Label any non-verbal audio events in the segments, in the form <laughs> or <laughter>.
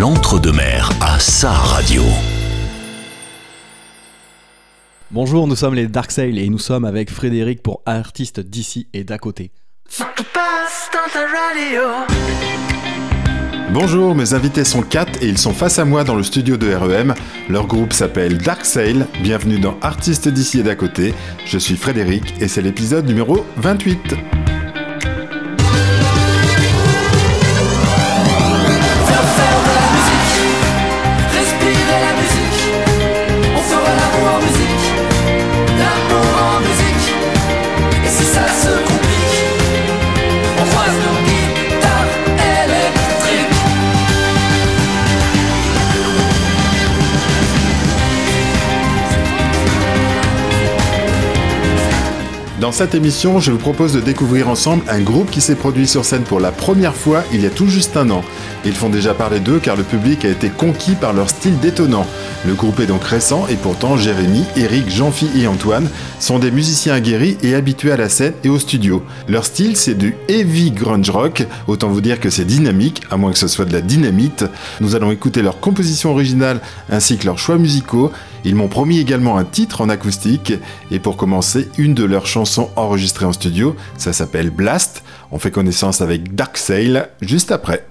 l'entre-deux-mer à sa radio. Bonjour, nous sommes les Dark Sail et nous sommes avec Frédéric pour artistes d'ici et d'à côté. Bonjour, mes invités sont 4 et ils sont face à moi dans le studio de REM. Leur groupe s'appelle Dark Sail. Bienvenue dans Artistes d'ici et d'à côté. Je suis Frédéric et c'est l'épisode numéro 28. Dans cette émission, je vous propose de découvrir ensemble un groupe qui s'est produit sur scène pour la première fois il y a tout juste un an. Ils font déjà parler d'eux car le public a été conquis par leur style détonnant. Le groupe est donc récent et pourtant Jérémy, Eric, Jean-Phi et Antoine sont des musiciens aguerris et habitués à la scène et au studio. Leur style c'est du heavy grunge rock, autant vous dire que c'est dynamique, à moins que ce soit de la dynamite. Nous allons écouter leur composition originale ainsi que leurs choix musicaux ils m'ont promis également un titre en acoustique et pour commencer, une de leurs chansons enregistrées en studio, ça s'appelle Blast. On fait connaissance avec Dark Sail juste après.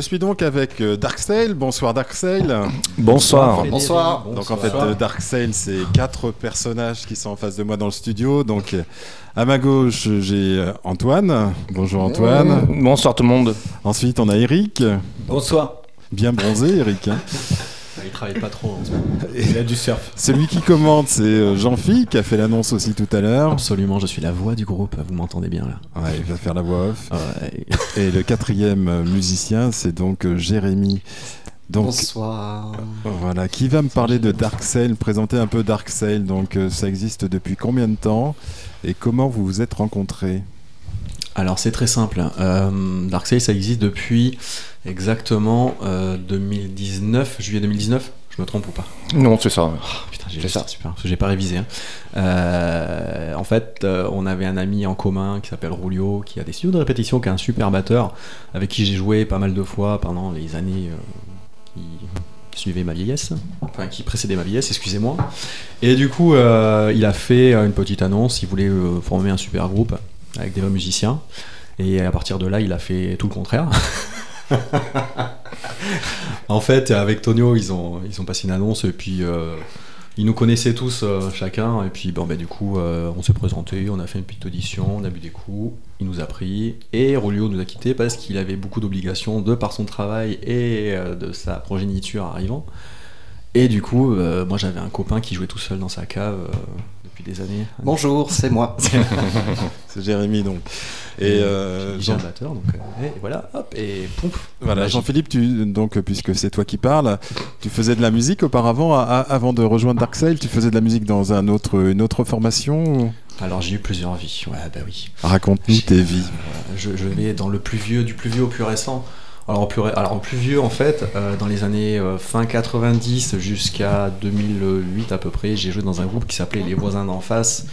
Je suis donc avec euh, Darksail. Bonsoir Darksail. Bonsoir. Bonsoir. Donc en fait, Darksail, c'est quatre personnages qui sont en face de moi dans le studio. Donc à ma gauche, j'ai euh, Antoine. Bonjour Antoine. Bonsoir tout le monde. Ensuite, on a Eric. Bonsoir. Bien bronzé, Eric. Hein. Il travaille pas trop en ce moment. <laughs> Il a du surf. Celui qui commente, c'est euh, Jean-Phi, qui a fait l'annonce aussi tout à l'heure. Absolument, je suis la voix du groupe, vous m'entendez bien là. Ouais, il va faire la voix off. Ouais. Et le quatrième euh, musicien, c'est donc euh, Jérémy. Donc Bonsoir. voilà, qui va me parler de Darksail, présenter un peu Darksail. Donc euh, ça existe depuis combien de temps? Et comment vous vous êtes rencontrés? Alors c'est très simple. Euh, Darkseid ça existe depuis exactement euh, 2019, juillet 2019. Je me trompe ou pas? Non, c'est ça. Oh, Putain, j'ai ça. ça. super, j'ai pas révisé. hein. Euh, en fait, euh, on avait un ami en commun qui s'appelle Rulio, qui a des studios de répétition, qui est un super batteur, avec qui j'ai joué pas mal de fois pendant les années euh, qui suivaient ma vieillesse, enfin qui précédaient ma vieillesse, excusez-moi. Et du coup, euh, il a fait euh, une petite annonce, il voulait euh, former un super groupe avec des vrais musiciens. Et à partir de là, il a fait tout le contraire. <laughs> en fait, avec Tonio, ils ont, ils ont passé une annonce et puis euh, ils nous connaissaient tous euh, chacun. Et puis, bon, bah, du coup, euh, on s'est présenté, on a fait une petite audition, on a bu des coups, il nous a pris. Et Rolio nous a quittés parce qu'il avait beaucoup d'obligations de par son travail et de sa progéniture arrivant. Et du coup, moi j'avais un copain qui jouait tout seul dans sa cave depuis des années. Bonjour, c'est moi. <laughs> C'est Jérémy donc. Et euh, j'ai Jean- un batteur, donc euh, et voilà, hop, et pouf. Voilà. Jean-Philippe, tu, donc, puisque c'est toi qui parles, tu faisais de la musique auparavant, à- à- avant de rejoindre Darksail, tu faisais de la musique dans un autre, une autre formation Alors j'ai eu plusieurs vies, ouais, bah oui. Raconte-nous tes vies. Euh, je, je vais dans le plus vieux, du plus vieux au plus récent. Alors, au plus, vieux, en fait, euh, dans les années euh, fin 90 jusqu'à 2008 à peu près, j'ai joué dans un groupe qui s'appelait Les Voisins d'en face,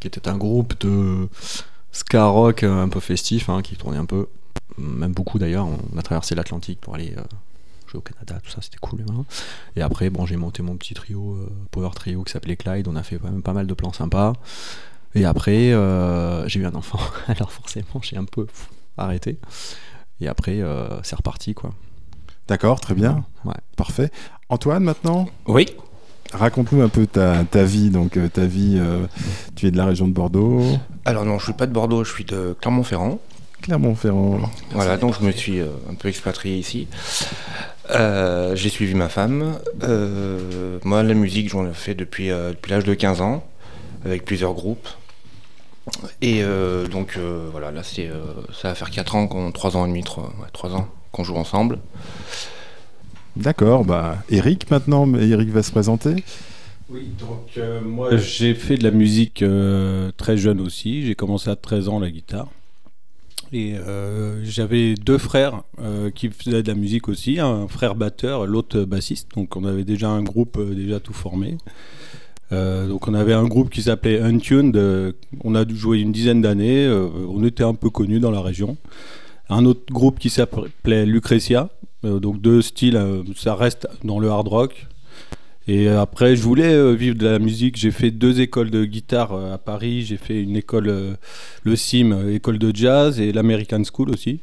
qui était un groupe de ska rock euh, un peu festif, hein, qui tournait un peu, même beaucoup d'ailleurs. On a traversé l'Atlantique pour aller jouer au Canada, tout ça, c'était cool. Et après, bon, j'ai monté mon petit trio, Power Trio, qui s'appelait Clyde. On a fait quand même pas mal de plans sympas. Et après, j'ai eu un enfant. <laughs> Alors forcément, j'ai un peu arrêté. Et après, euh, c'est reparti, quoi. D'accord, très bien. Ouais. Parfait. Antoine, maintenant, Oui. raconte-nous un peu ta, ta vie. Donc, euh, ta vie, euh, tu es de la région de Bordeaux, Alors non, je suis pas de Bordeaux, je suis de Clermont-Ferrand. Clermont-Ferrand. Voilà, donc je me suis euh, un peu expatrié ici. Euh, J'ai suivi ma femme. Euh, moi, la musique, j'en ai fait depuis, euh, depuis l'âge de 15 ans, avec plusieurs groupes. Et euh, donc euh, voilà, là, c'est, euh, ça va faire 4 ans, qu'on, 3 ans et demi, 3, ouais, 3 ans qu'on joue ensemble. D'accord, bah, Eric maintenant, mais Eric va se présenter. Oui, donc euh, moi j'ai fait de la musique euh, très jeune aussi. J'ai commencé à 13 ans la guitare. Et euh, j'avais deux frères euh, qui faisaient de la musique aussi, un frère batteur, l'autre bassiste. Donc on avait déjà un groupe euh, déjà tout formé. Euh, donc on avait un groupe qui s'appelait Untuned. euh, on a joué une dizaine d'années. euh, on était un peu connus dans la région. Un autre groupe qui s'appelait Lucretia. Donc deux styles, ça reste dans le hard rock. Et après, je voulais vivre de la musique. J'ai fait deux écoles de guitare à Paris. J'ai fait une école, le CIM, école de jazz, et l'American School aussi.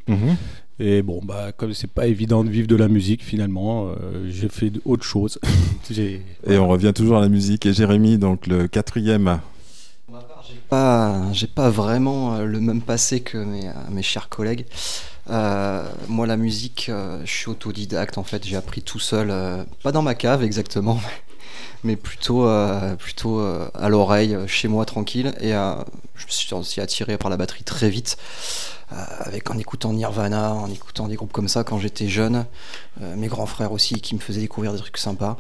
Et bon, bah, comme c'est pas évident de vivre de la musique, finalement, euh, j'ai fait autre chose. <laughs> J'ai- Et on revient toujours à la musique. Et Jérémy, donc le quatrième. Pas, j'ai pas vraiment euh, le même passé que mes, euh, mes chers collègues. Euh, moi, la musique, euh, je suis autodidacte en fait. J'ai appris tout seul, euh, pas dans ma cave exactement, mais plutôt, euh, plutôt euh, à l'oreille, euh, chez moi tranquille. Et je me suis aussi attiré par la batterie très vite, avec en écoutant Nirvana, en écoutant des groupes comme ça quand j'étais jeune. Mes grands frères aussi qui me faisaient découvrir des trucs sympas.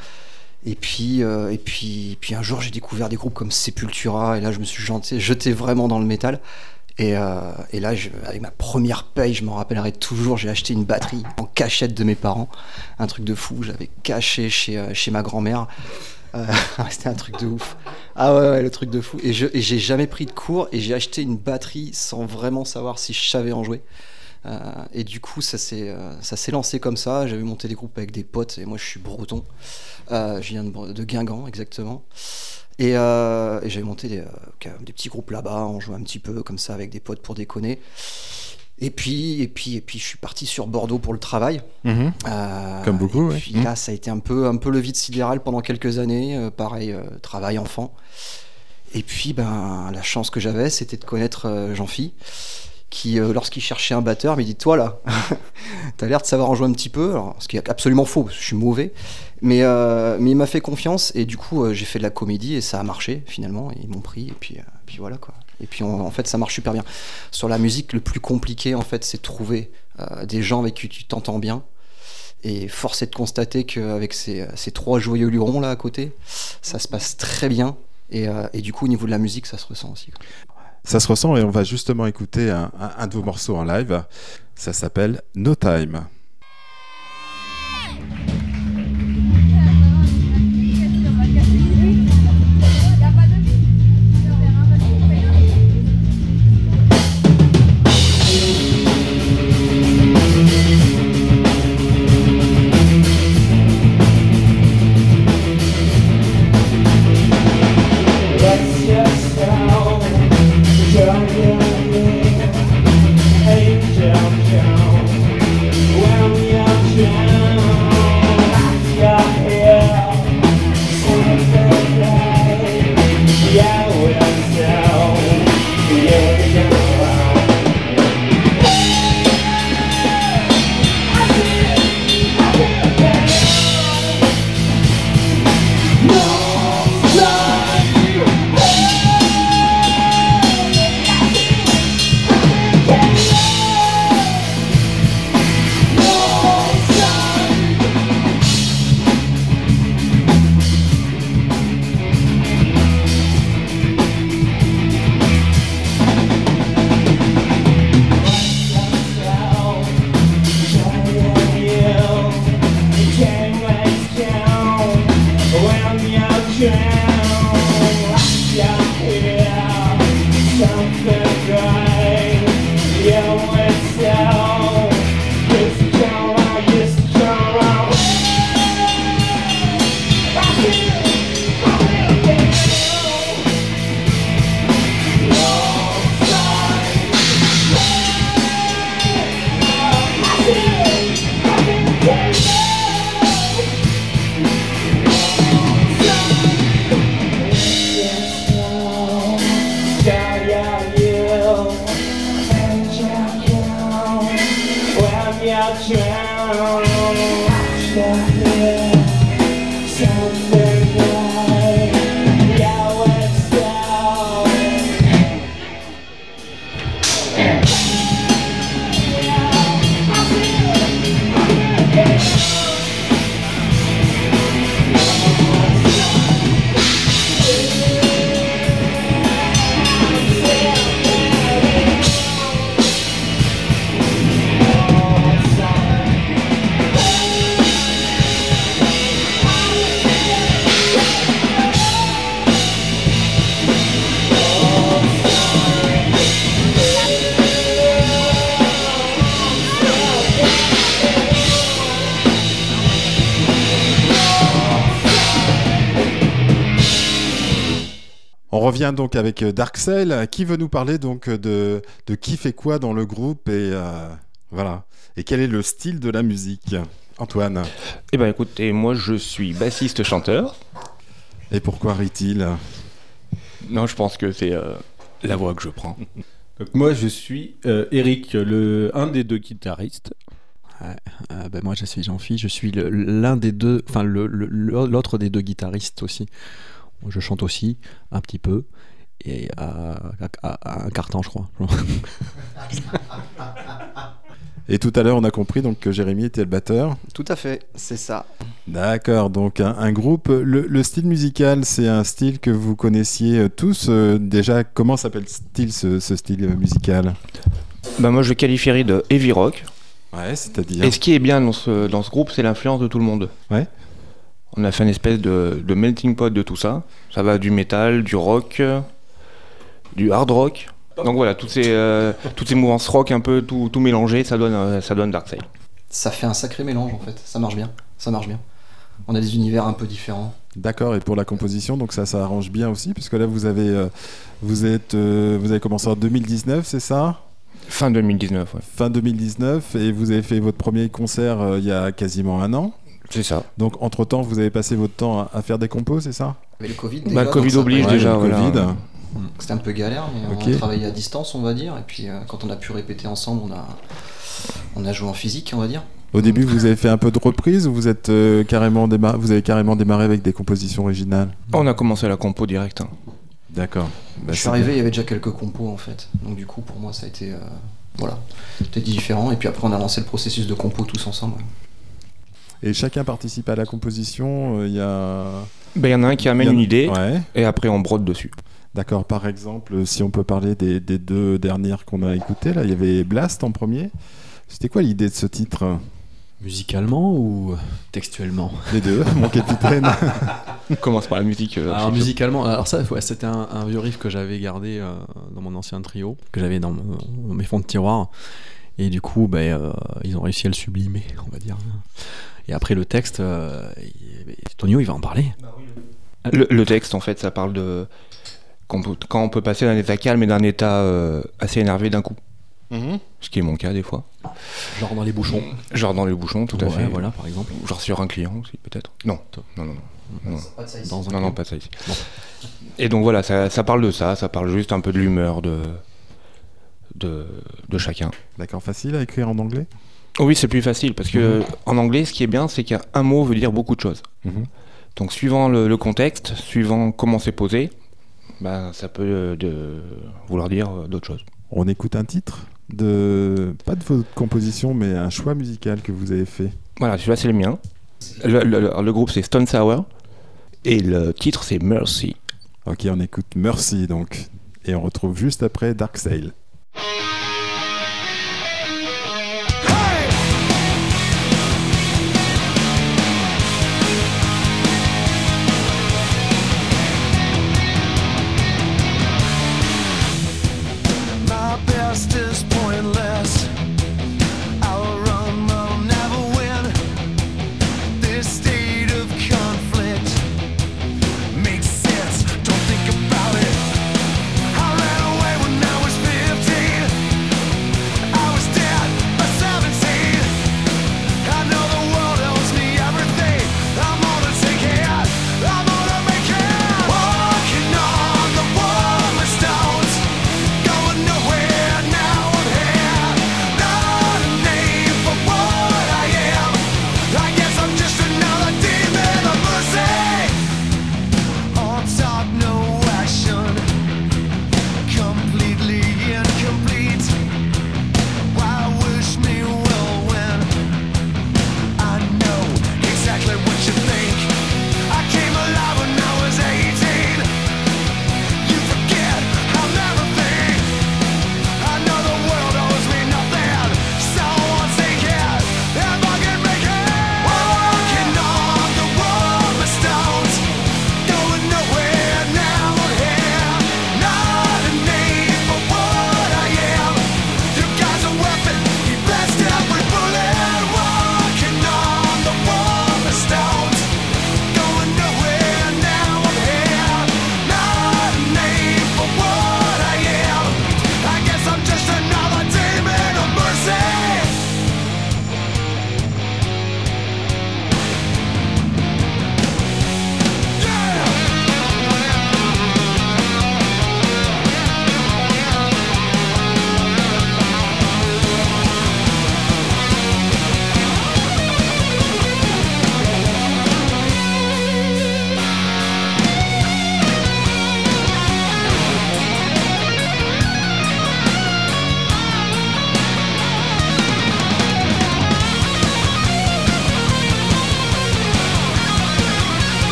Et puis, et puis, puis un jour, j'ai découvert des groupes comme Sepultura, et là, je me suis jeté, jeté vraiment dans le métal. Et, euh, et là, avec ma première paye, je m'en rappellerai toujours, j'ai acheté une batterie en cachette de mes parents. Un truc de fou, j'avais caché chez, euh, chez ma grand-mère. Euh, <laughs> C'était un truc de ouf. Ah ouais, le truc de fou. Et j'ai jamais pris de cours, et j'ai acheté une batterie sans vraiment savoir si je savais en jouer. Et du coup, ça s'est lancé comme ça. J'avais monté des groupes avec des potes, et moi, je suis breton. Je viens de Guingamp, exactement. Et, euh, et j'avais monté des, euh, des petits groupes là-bas, on jouait un petit peu comme ça avec des potes pour déconner. Et puis, et puis, et puis, je suis parti sur Bordeaux pour le travail. Mhm. Euh, Comme beaucoup, et. Puis Mhm. là, ça a été un peu, un peu le vide sidéral pendant quelques années. euh, pareil, travail enfant. Et puis, ben, la chance que j'avais, c'était de connaître Jean-Phi, euh, lorsqu'il cherchait un batteur, m'a dit Toi là, <laughs> t'as l'air de savoir en jouer un petit peu. Ce qui est absolument faux, parce que je suis mauvais. Mais, euh, il m'a fait confiance, et du coup, euh, j'ai fait de la comédie, et ça a marché finalement. Ils m'ont pris, et puis, voilà quoi. Et puis en fait, ça marche super bien. Sur la musique, le plus compliqué, en fait, c'est de trouver des gens avec qui tu t'entends bien. Et force est de constater qu'avec ces, trois joyeux lurons là à côté, ça se passe très bien. Et, du coup, au niveau de la musique, ça se ressent aussi. Ça se ressent et on va justement écouter un, de vos morceaux en live. Ça s'appelle No Time. Revient donc avec euh, Darksail, qui veut nous parler donc de, de qui fait quoi dans le groupe et euh, voilà. Et quel est le style de la musique Antoine? Eh ben écoutez, moi je suis bassiste chanteur. Et pourquoi rit-il? Non, je pense que c'est euh, la voix que je prends. <laughs> Donc moi je suis euh, Eric, le, un des deux guitaristes. Euh, ben, moi, je suis Jean-Phi, je suis l'un des deux, enfin le- le- l'autre des deux guitaristes aussi. Je chante aussi un petit peu et à, à- à un quart temps, je crois. <laughs> Et tout à l'heure, on a compris donc que Jérémy était le batteur. Tout à fait, c'est ça. D'accord, donc un, un groupe. Le, le style musical, c'est un style que vous connaissiez tous. euh, déjà, comment s'appelle-t-il ce, ce style musical? Bah moi je le qualifierais de heavy rock. Ouais, c'est-à-dire? Et ce qui est bien dans ce, dans ce groupe, c'est l'influence de tout le monde. Ouais. On a fait une espèce de, de melting pot de tout ça. Ça va du métal, du rock, du hard rock. Donc voilà, toutes ces, euh, toutes ces mouvances rock un peu tout, tout mélangé, ça donne, euh, ça donne Darkseid. Ça fait un sacré mélange en fait. Ça marche bien. Ça marche bien. On a des univers un peu différents. D'accord, et pour la composition, donc ça, ça arrange bien aussi, puisque là, vous avez, euh, vous êtes, euh, vous avez commencé en 2019, c'est ça? Fin 2019, ouais. Fin 2019, et vous avez fait votre premier concert euh, il y a quasiment un an. C'est ça. Donc, entre-temps, vous avez passé votre temps à, à faire des compos, c'est ça? Mais le Covid, Bah, déjà, le Covid oblige déjà, le voilà. Covid. C'était un peu galère, mais on a travaillé à distance, on va dire. Et puis euh, quand on a pu répéter ensemble, on a, on a joué en physique, on va dire. Au début, vous avez fait un peu de reprise ou vous, êtes, euh, carrément déma- vous avez carrément démarré avec des compositions originales? On a commencé la compo direct. hein. D'accord. Bah, je suis arrivé, il y avait déjà quelques compos en fait. Donc du coup, pour moi, ça a été, euh, voilà, c'était différent. Et puis après, on a lancé le processus de compo tous ensemble. ouais. Et chacun participe à la composition. euh, Il y a. Ben, Il y en a un qui amène a- une idée Ouais. et après on brode dessus. D'accord. Par exemple, si on peut parler des, des deux dernières qu'on a écoutées, là, il y avait Blast en premier. C'était quoi l'idée de ce titre? Musicalement ou textuellement? Les deux, <laughs> mon capitaine. On <laughs> commence par la musique. euh, Alors musicalement, alors ça, ouais, c'était un, un vieux riff que j'avais gardé euh, dans mon ancien trio, que j'avais dans, mes fonds de tiroir. Et du coup, ben, euh, ils ont réussi à le sublimer, on va dire. Et après le texte, euh, il- Tonio, il va en parler. Le, le texte, en fait, ça parle de peut- quand on peut passer d'un état calme et d'un état euh, assez énervé d'un coup. Ce qui est mon cas des fois. Genre dans les bouchons. Genre dans les bouchons, tout à fait. voilà, par exemple. Genre sur un client aussi, peut-être. Non, non, non, non. non, non. Pas de ça ici. Dans Non, non, pas ça ici. Bon. Et donc voilà, ça, ça parle de ça, ça parle juste un peu de l'humeur de, de, de chacun. D'accord, facile à écrire en anglais? Oui, c'est plus facile parce que en anglais, ce qui est bien, c'est qu'un mot veut dire beaucoup de choses. Mhm. Donc suivant le, le contexte, suivant comment c'est posé, bah, ça peut euh, de, vouloir dire euh, d'autres choses. On écoute un titre de. Pas de votre composition, mais un choix musical que vous avez fait. Voilà, celui-là c'est le mien. Le- le groupe c'est Stone Sour et le titre c'est Mercy. Ok, on écoute Mercy donc. Et on retrouve juste après Dark Sail.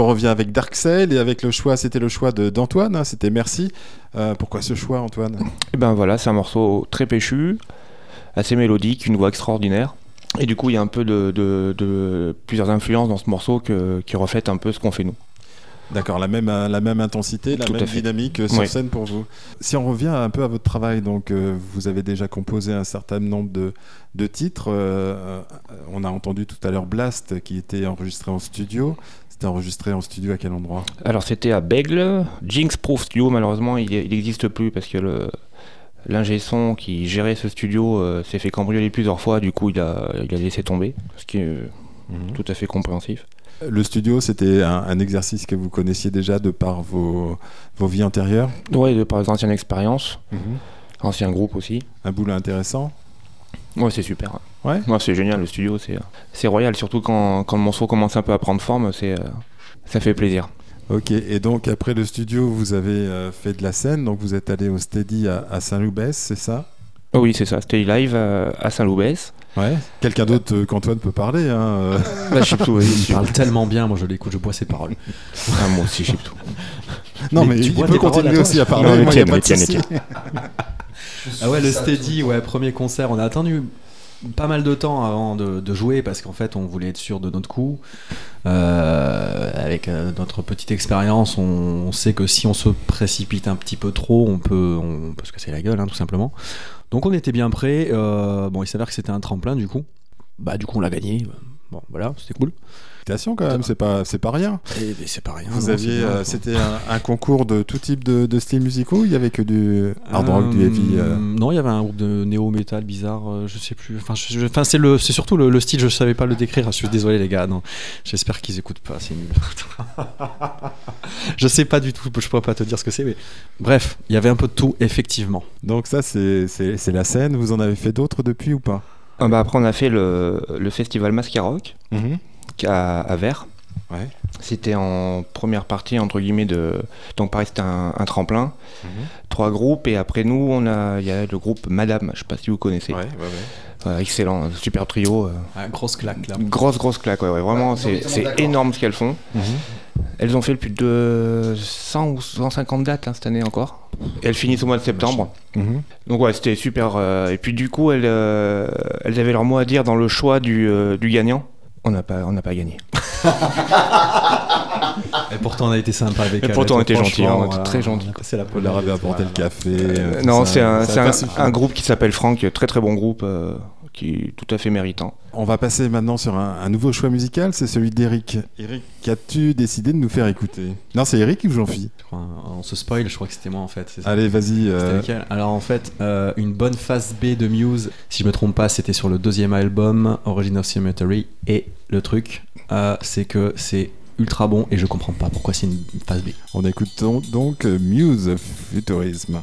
On revient avec Dark Sail et avec le choix, c'était le choix d'Antoine, hein, c'était Merci. Euh, pourquoi ce choix Antoine? Et ben voilà, c'est un morceau très péchu, assez mélodique, une voix extraordinaire. Et du coup, il y a un peu de, de- de- plusieurs influences dans ce morceau que- qui reflètent un peu ce qu'on fait nous. D'accord, la même, euh, la même intensité, la Tout même dynamique euh, sur Oui. scène pour vous. Si on revient un peu à votre travail, donc euh, vous avez déjà composé un certain nombre de, de titres. euh, on a entendu tout à l'heure Blast qui était enregistré en studio. C'était enregistré en studio à quel endroit Alors c'était à Bègle, Jinx Proof Studio, malheureusement il n'existe plus parce que le l'ingé son qui gérait ce studio euh, s'est fait cambrioler plusieurs fois, du coup il a, il a laissé tomber, ce qui est euh, tout à fait compréhensif. Le studio, c'était un, un exercice que vous connaissiez déjà de par vos, vos vies antérieures. Ouais, de par les anciennes expériences, anciens groupes aussi. Un boulot intéressant. Ouais, c'est super. Ouais. Ouais, c'est génial, le studio, c'est c'est royal, surtout quand, quand le morceau commence un peu à prendre forme, c'est euh, ça fait plaisir. Ok, et donc après le studio, vous avez euh, fait de la scène, donc vous êtes allé au Steady à, à Saint-Loubès, c'est ça? Oh oui, c'est ça, c'était live euh, à Saint-Loubès. Ouais. Quelqu'un d'autre euh, qu'Antoine peut parler. Hein. Bah, Il parle tellement bien, moi je l'écoute, je bois ses paroles. Ah, moi aussi, Chiptou. Non, mais, Mais tu il bois peut paroles continuer aussi à parler. Non, moi, y a pas de. <laughs> Ah ouais, le Steady, ouais, premier concert. On a attendu pas mal de temps avant de, de jouer parce qu'en fait, on voulait être sûr de notre coup. Euh, avec euh, notre petite expérience, on, on sait que si on se précipite un petit peu trop, on peut, on peut se casser la gueule, hein, tout simplement. Donc on était bien prêt. Euh, bon, il s'avère que c'était un tremplin du coup. Bah du coup, on l'a gagné. Bon, voilà, c'était cool. Félicitations quand même, c'est pas, c'est pas rien. C'est pas rien. Vous non, aviez, euh, c'était un, un concours de tout type de, de styles musicaux. Il y avait que du hard rock, du heavy. euh. Euh, Non, il y avait un groupe de néo-metal bizarre, euh, je sais plus. Enfin, je- je- enfin, c'est le, c'est surtout le, le style. Je savais pas le décrire. Je suis désolé les gars. Non, j'espère qu'ils écoutent pas. C'est nul. <laughs> je sais pas du tout. Je pourrais pas te dire ce que c'est, mais bref, il y avait un peu de tout effectivement. Donc ça, c'est, c'est, c'est la scène. Vous en avez fait d'autres depuis ou pas? Ah bah après, on a fait le, le festival Mascaroc à, à Vers. Ouais. C'était en première partie, entre guillemets, de. Donc, pareil, c'était un, un tremplin. Mhm. Trois groupes, et après nous, on a, il y a le groupe Madame, je sais pas si vous connaissez. Ouais, ouais, ouais. Ouais, excellent, super trio. euh, Ah, grosse claque là. grosse, grosse claque, ouais, ouais, vraiment, c'est c'est énorme ce qu'elles font. Mhm. Elles ont fait plus de 100 ou 150 dates hein, cette année encore. Et elles finissent au mois de septembre. Mhm. Donc ouais, c'était super. euh, et puis du coup, elles, euh, elles avaient leur mot à dire dans le choix du, euh, du gagnant. On n'a pas, on n'a pas gagné. <laughs> Et pourtant, on a été sympa avec Et elle. pourtant, on était gentils, hein, on était très gentils, on a passé la leur avez apporté le café. euh, non, c'est c'est un groupe qui s'appelle Franck, très très bon groupe, euh, qui est tout à fait méritant. On va passer maintenant sur un, un nouveau choix musical, c'est celui d'Eric. Eric, qu'as-tu décidé de nous faire écouter? Non, c'est Eric ou Jean-Phi? Je crois, On se spoil. Je crois que c'était moi en fait. c'est ça Allez, vas-y. Euh, Alors en fait, euh, une bonne phase B de Muse, si je me trompe pas, c'était sur le deuxième album, Origin of Cemetery. Et le truc, euh, c'est que c'est ultra bon et je comprends pas pourquoi c'est une phase B. on écoute donc, Muse Futurisme.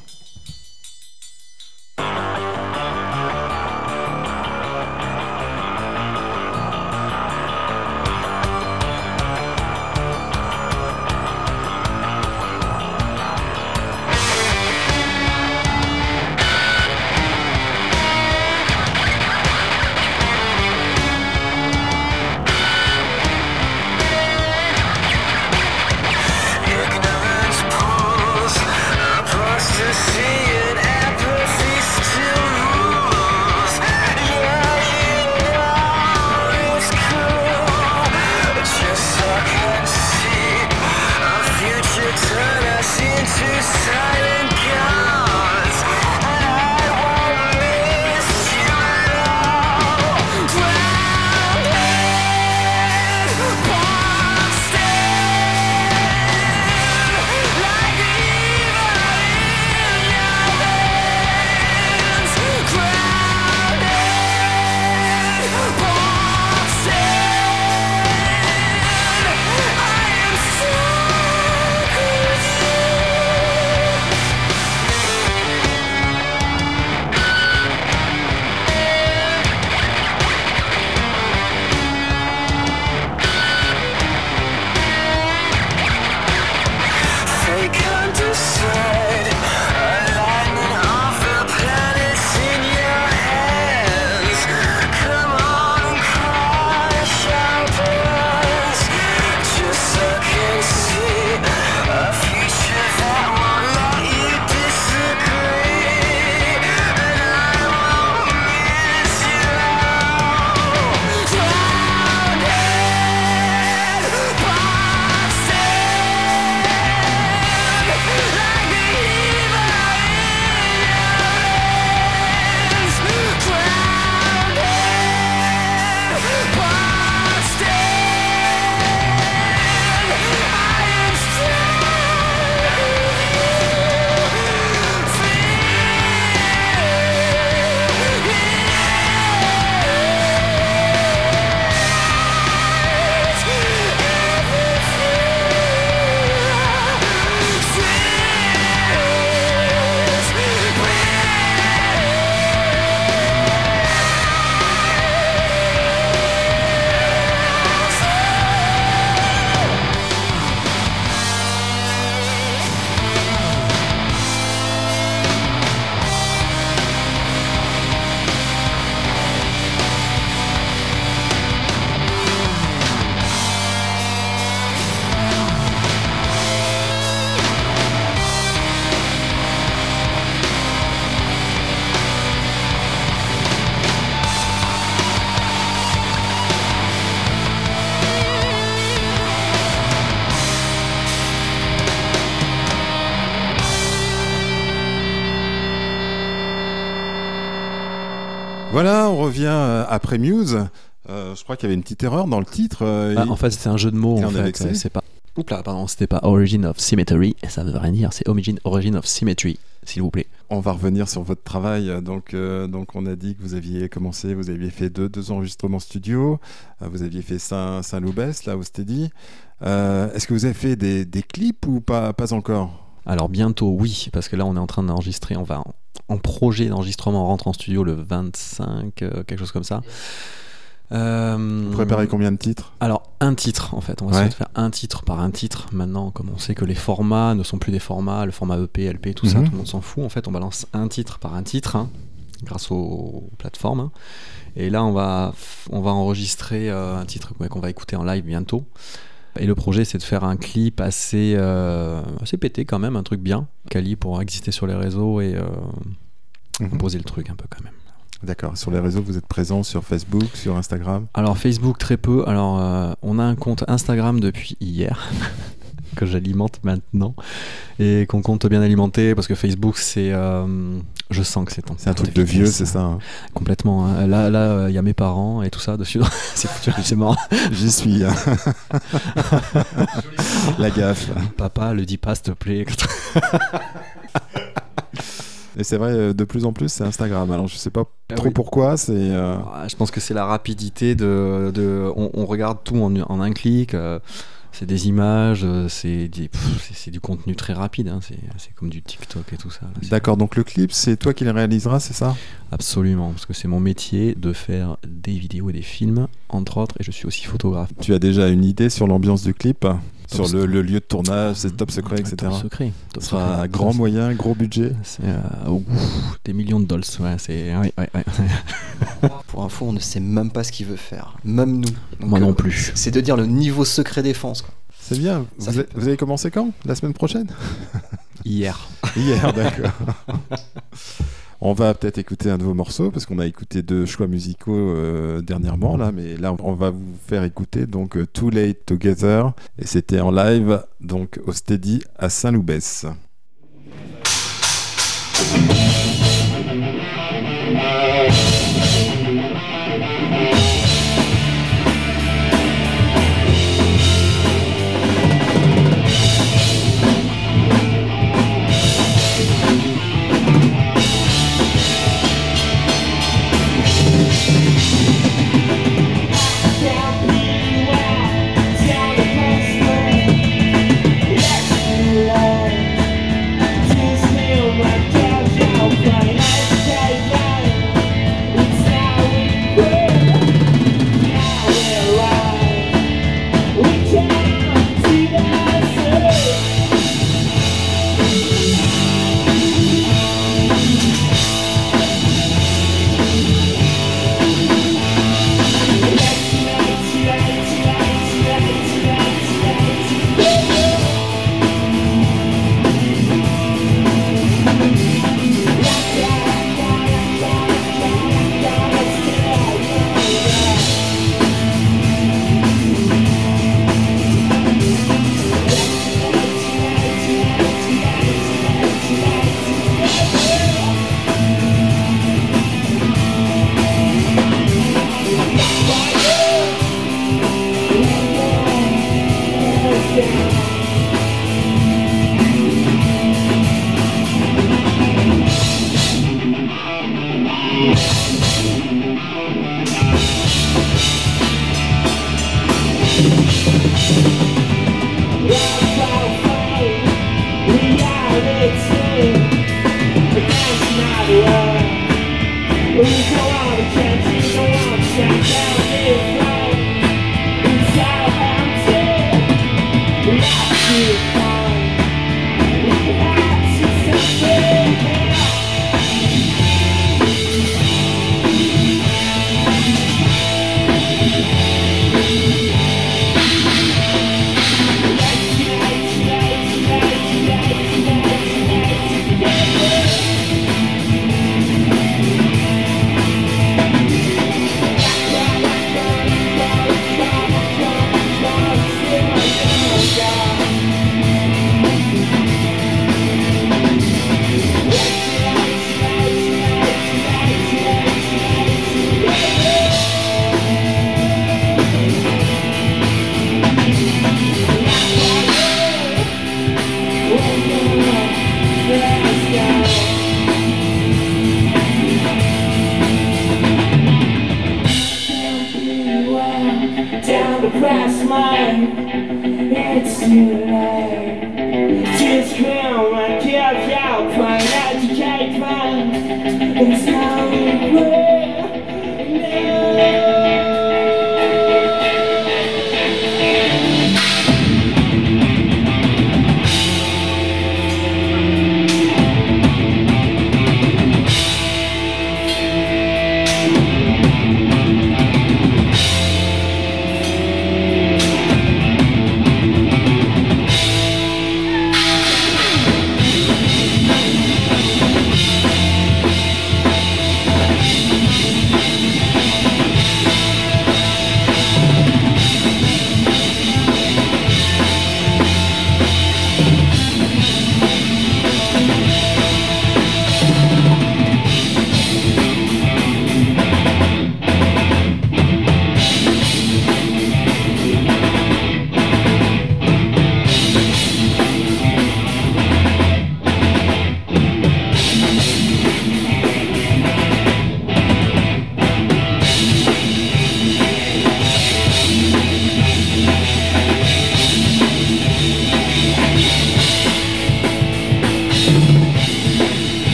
Après Muse. Euh, je crois qu'il y avait une petite erreur dans le titre. euh, Ah, il- en fait, c'est un jeu de mots. En fait, c'est pas. Oups là, pardon, c'était pas Origin of Symmetry, et ça veut rien dire, c'est Origin, Origin of Symmetry, s'il vous plaît. On va revenir sur votre travail. Donc, euh, donc, on a dit que vous aviez commencé, vous aviez fait deux, deux enregistrements studio. Vous aviez fait Saint- Saint-Loubès, là, au Steady. Euh, Est-ce que vous avez fait des, des clips ou pas, pas encore? Alors bientôt, oui, parce que là, on est en train d'enregistrer, on va en, en projet d'enregistrement, on rentre en studio le 25, euh, quelque chose comme ça. Euh, Vous préparez combien de titres? Alors, un titre, en fait. On va Ouais. essayer de faire un titre par un titre. Maintenant, comme on sait que les formats ne sont plus des formats, le format EP, LP, tout ça, Mhm. tout le monde s'en fout. En fait, on balance un titre par un titre, hein, grâce aux plateformes. hein. Et là, on va, on va enregistrer euh, un titre ouais, qu'on va écouter en live bientôt. Et le projet, c'est de faire un clip assez, euh, assez pété quand même, un truc bien, quali pour exister sur les réseaux et euh, Mhm. composer le truc un peu quand même. D'accord. Sur les réseaux, vous êtes présent sur Facebook, sur Instagram? Alors Facebook très peu. Alors euh, on a un compte Instagram depuis hier <laughs> que j'alimente maintenant et qu'on compte bien alimenter parce que Facebook c'est, euh, je sens que c'est C'est un truc de vieux, c'est ça hein Complètement. hein. Là là il y a mes parents et tout ça dessus. <laughs> c'est foutu, c'est marrant. J'y suis. hein. <laughs> La gaffe. Papa le dis pas s'il te plaît. <laughs> Et c'est vrai, euh, de plus en plus, c'est Instagram. Alors, je sais pas Ah trop oui. pourquoi. C'est. euh, Ah, Je pense que c'est la rapidité de, de- on, on regarde tout en, en un clic. euh, c'est des images, euh, c'est du contenu très rapide. hein, c'est comme du TikTok et tout ça. D'accord. Donc, le clip, c'est toi qui le réaliseras, c'est ça? Absolument, parce que c'est mon métier de faire des vidéos et des films, entre autres, et je suis aussi photographe. Tu as déjà une idée sur l'ambiance du clip? Sur le, lieu de tournage, c'est top secret, etc. Top secret. Ce sera secret. grand moyen, gros budget. c'est, euh, ouf, des millions de dollars, ouais, c'est... ouais, ouais, ouais. <laughs> Pour info, on ne sait même pas ce qu'il veut faire. Même nous. Donc, Moi non euh, plus. C'est de dire le niveau secret défense. quoi. C'est bien. Vous, fait a- vous avez commencé quand? La semaine prochaine? Hier. Hier, d'accord. <laughs> On va peut-être écouter un nouveau morceau parce qu'on a écouté deux choix musicaux euh, dernièrement là, mais là on va vous faire écouter donc euh, Too Late Together et c'était en live donc au Steady à Saint-Loubès.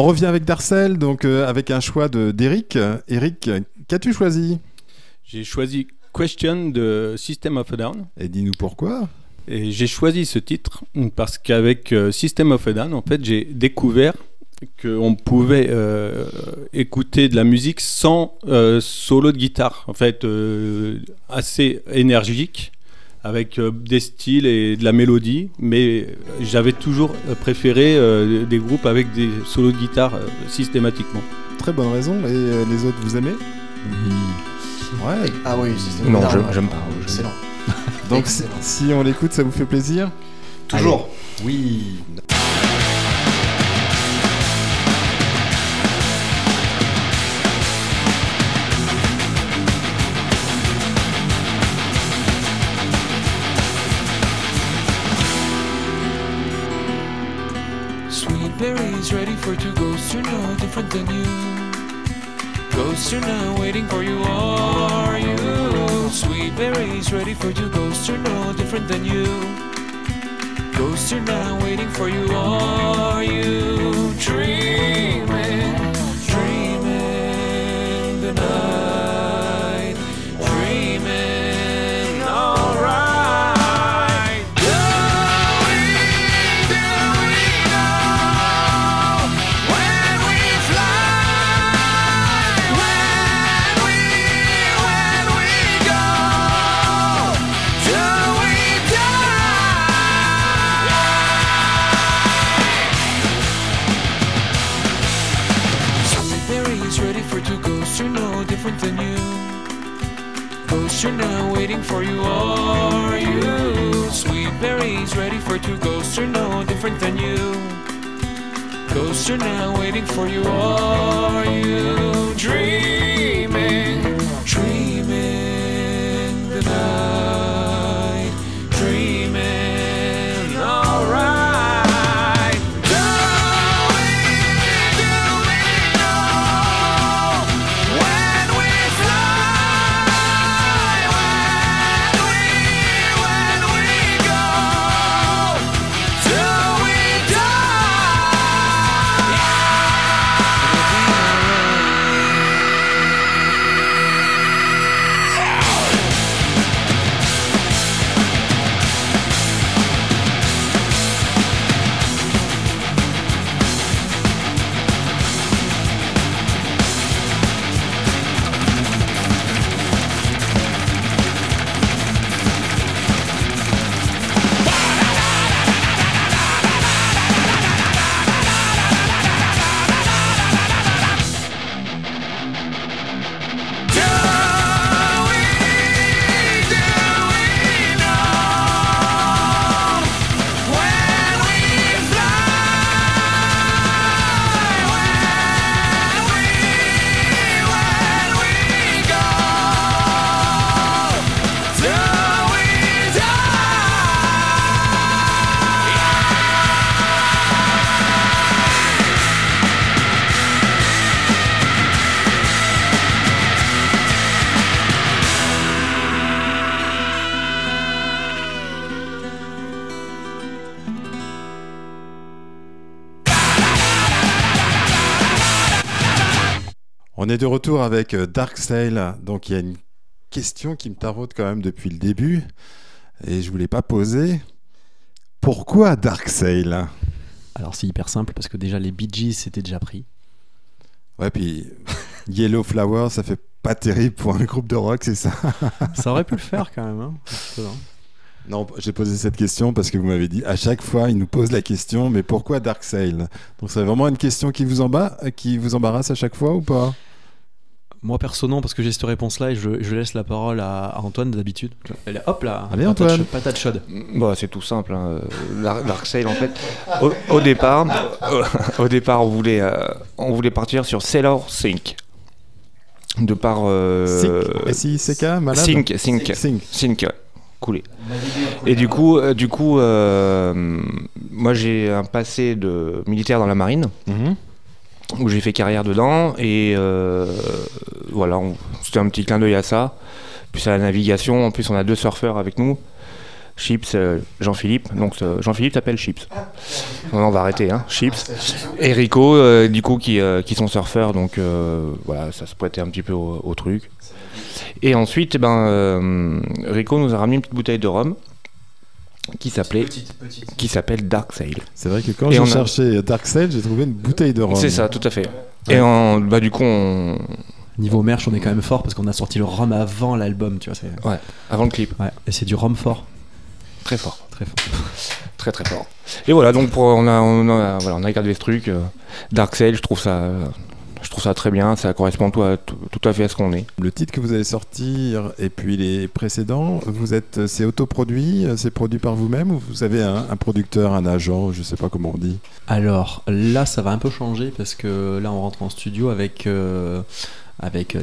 On revient avec Darcel, donc euh, avec un choix de d'Eric. Eric, qu'as-tu choisi? J'ai choisi Question de System of a Down. Et dis-nous pourquoi. Et j'ai choisi ce titre parce qu'avec euh, System of a Down, en fait, j'ai découvert qu'on pouvait euh, écouter de la musique sans euh, solo de guitare, en fait, assez énergique, avec euh, des styles et de la mélodie, mais j'avais toujours préféré euh, des groupes avec des solos de guitare euh, systématiquement. Très bonne raison. Et euh, les autres, vous aimez? Ouais. Ah oui, c'est Non, énorme. j'aime- pas. Ah, Excellent. Donc Excellent. si on l'écoute, ça vous fait plaisir? Toujours. Oui. Berries ready for two ghosts are no different than you. Ghosts are now waiting for you, are you? Sweet berries ready for two ghosts are no different than you. Ghosts are now waiting for you, are you? Dreaming, waiting for you, are you? Sweet berries ready for two ghosts are no different than you. Ghosts are now waiting for you, are you? Dreaming, retour avec euh, Dark Sail. Donc il y a une question qui me taraude quand même depuis le début et je voulais pas poser. Pourquoi Dark Sail Alors c'est hyper simple parce que déjà les Bee Gees c'était déjà pris. Ouais, puis <laughs> Yellow Flower, ça fait pas terrible pour un groupe de rock, c'est ça? <laughs> Ça aurait pu le faire quand même. Hein. Non, j'ai posé cette question parce que vous m'avez dit à chaque fois, il nous pose la question, mais pourquoi Dark Sail Donc c'est vraiment une question qui vous, qui vous embarrasse à chaque fois ou pas? Moi perso non parce que j'ai cette réponse là et je, je laisse la parole à, à Antoine d'habitude. Hop là. Allez, patate Antoine. chaude- Patate chaude. Bah, c'est tout simple. Hein. Dark Dark Sail, en fait, au, au départ, au, <laughs> au départ, on voulait, euh, on voulait partir sur Sailor Sync. De par. Euh, Sync S-I-C-K, malade Sync, Sync, Sync. Sync, ouais. Coulé. Et du coup, euh, du coup euh, moi j'ai un passé de militaire dans la marine Mhm. Où j'ai fait carrière dedans et euh, voilà, c'était un petit clin d'œil à ça. Puis à la navigation, en plus on a deux surfeurs avec nous. Chips, euh, Jean-Philippe. Donc euh, Jean-Philippe s'appelle Chips. Non, on va arrêter, hein. Chips. Et Rico, du coup, qui, qui sont surfeurs. Donc voilà, ça se prêtait un petit peu au, au truc. Et ensuite, eh ben, Rico nous a ramené une petite bouteille de rhum qui s'appelait qui s'appelle Dark Sail. C'est vrai que quand j'ai a- cherché Dark Side, j'ai trouvé une bouteille de rhum. C'est ça, tout à fait. Et en, bah, du coup, on... Niveau merch, on est quand même fort parce qu'on a sorti le rhum avant l'album, tu vois. ouais, avant le clip, Ouais, et c'est du rhum fort. très fort. Très fort. <laughs> très très fort. Et voilà, donc pour, on, a, on, a, voilà, on a regardé ce truc. euh, Dark Sail, je trouve ça, euh, je trouve ça très bien. Ça correspond tout à, tout, tout à fait à ce qu'on est. Le titre que vous allez sortir et puis les précédents, vous êtes, c'est autoproduit, c'est produit par vous-même ou vous avez un, un producteur, un agent, je sais pas comment on dit? Alors là, ça va un peu changer parce que là, on rentre en studio avec. euh, avec euh,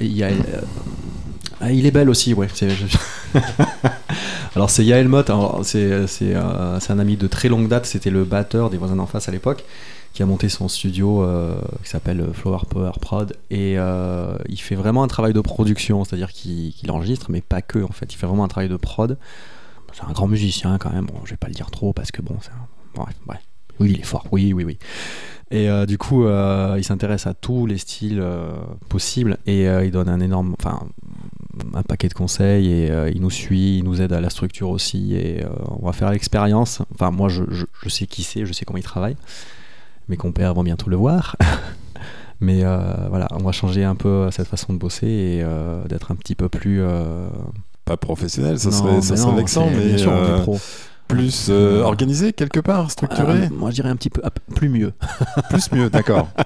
Yael- euh, ah, il est belle aussi, ouais. <laughs> Alors c'est Yael Mott, c'est euh, c'est un ami de très longue date, c'était le batteur des voisins d'en face à l'époque, qui a monté son studio euh, qui s'appelle Flower Power Prod, et il fait vraiment un travail de production, c'est-à-dire qu'il qu'il enregistre, mais pas que en fait, il fait vraiment un travail de prod. C'est un grand musicien quand même, bon, je vais pas le dire trop parce que bon, c'est un... bref, bref. Oui, il est fort, oui, oui, oui. Et euh, du coup, euh, il s'intéresse à tous les styles euh, possibles et il donne un énorme, enfin, un paquet de conseils et il nous suit, il nous aide à la structure aussi et on va faire l'expérience. Enfin, moi, je, je- je sais qui c'est, je sais comment il travaille. Mes compères vont bientôt le voir. <laughs> Mais voilà, on va changer un peu cette façon de bosser et d'être un petit peu plus. Pas professionnel, ça non, serait, ça serait vexant, mais bien sûr, on est pro. Plus euh, organisé quelque part, structuré, Euh, moi, je dirais un petit peu ah, plus mieux. <laughs> plus mieux, d'accord. <laughs>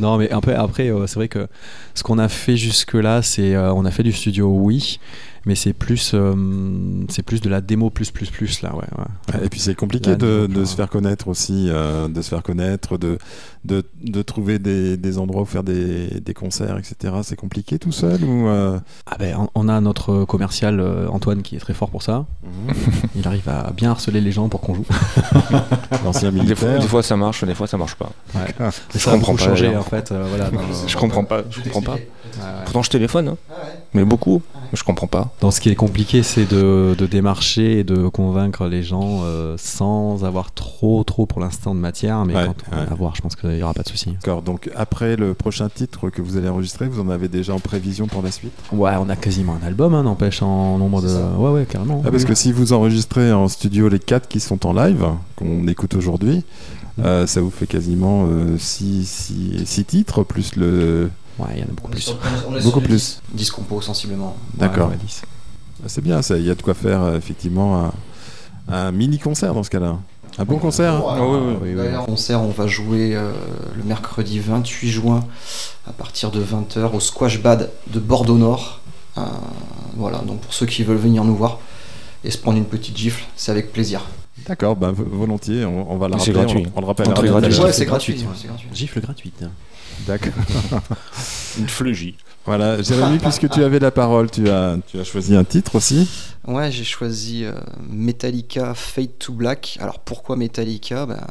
Non, mais après, après euh, c'est vrai que ce qu'on a fait jusque-là, c'est euh, on a fait du studio, oui, mais c'est plus, euh, c'est plus de la démo plus plus plus là, ouais. ouais. Et puis c'est compliqué de, se faire connaître aussi, euh, de se faire connaître, de, de, de trouver des, des endroits où faire des, des concerts, etc. C'est compliqué tout seul ou euh, Ah ben, on, a notre commercial Antoine qui est très fort pour ça. <laughs> Il arrive à bien harceler les gens pour qu'on joue. <laughs> l'ancien Des fois, militaire des fois, ça marche, des fois ça marche pas. Ouais. Je ça a comprends beaucoup pas, en fait. euh, voilà, dans, <laughs> Je comprends pas, je comprends pas. Pourtant, je téléphone, hein. mais beaucoup. Mais je comprends pas. Dans ce qui est compliqué, c'est de, de démarcher et de convaincre les gens euh, sans avoir trop, trop pour l'instant de matière. Mais Ouais, quand on ouais. va voir, je pense qu'il n'y aura pas de souci. D'accord, donc après le prochain titre que vous allez enregistrer, vous en avez déjà en prévision pour la suite? Ouais, on a quasiment un album, hein, n'empêche, en nombre de. Ouais, ouais, carrément. Ah, Parce que si vous enregistrez en studio les quatre qui sont en live, qu'on écoute aujourd'hui, euh, ça vous fait quasiment 6 titres, plus le... Ouais, il y en a beaucoup On est plus. sur- on est sur Beaucoup plus. 10, 10 compos sensiblement. D'accord. Ouais. Ah, C'est bien, ça. il y a de quoi faire euh, effectivement un, un mini-concert dans ce cas-là. Un bon concert hein oui, oui, concert, on va jouer euh, le mercredi 28 juin à partir de 20h au Squash Bad de Bordeaux Nord. Euh, voilà, donc pour ceux qui veulent venir nous voir et se prendre une petite gifle, c'est avec plaisir. D'accord, bah, volontiers, on, on va le Mais c'est rappeler. gratuit. On, on le rappelle. Ouais, c'est gratuit, gratuit. ouais. gratuit. Gifle gratuite. D'accord. <laughs> Une fleugie. Voilà, Jérémy, puisque tu avais la parole, tu as, tu as choisi un titre aussi. Ouais, j'ai choisi euh, Metallica Fade to Black. Alors pourquoi Metallica? Ben,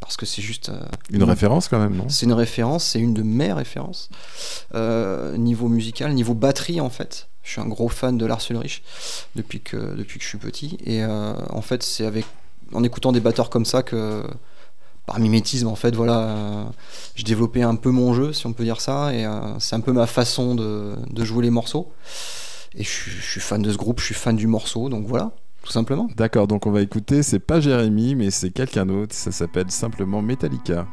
Parce que c'est juste. euh, Une référence quand même, non? C'est une référence, c'est une de mes références. Euh, niveau musical, niveau batterie en fait. Je suis un gros fan de Lars Ulrich depuis que, depuis que je suis petit. Et euh, en fait, c'est avec en écoutant des batteurs comme ça que, par mimétisme, en fait, voilà, euh, je développais un peu mon jeu, si on peut dire ça. Et euh, c'est un peu ma façon de, jouer les morceaux. Et je, suis- je suis fan de ce groupe, je suis fan du morceau, donc voilà, tout simplement. D'accord, donc on va écouter, c'est pas Jérémy, mais c'est quelqu'un d'autre, ça s'appelle simplement. Metallica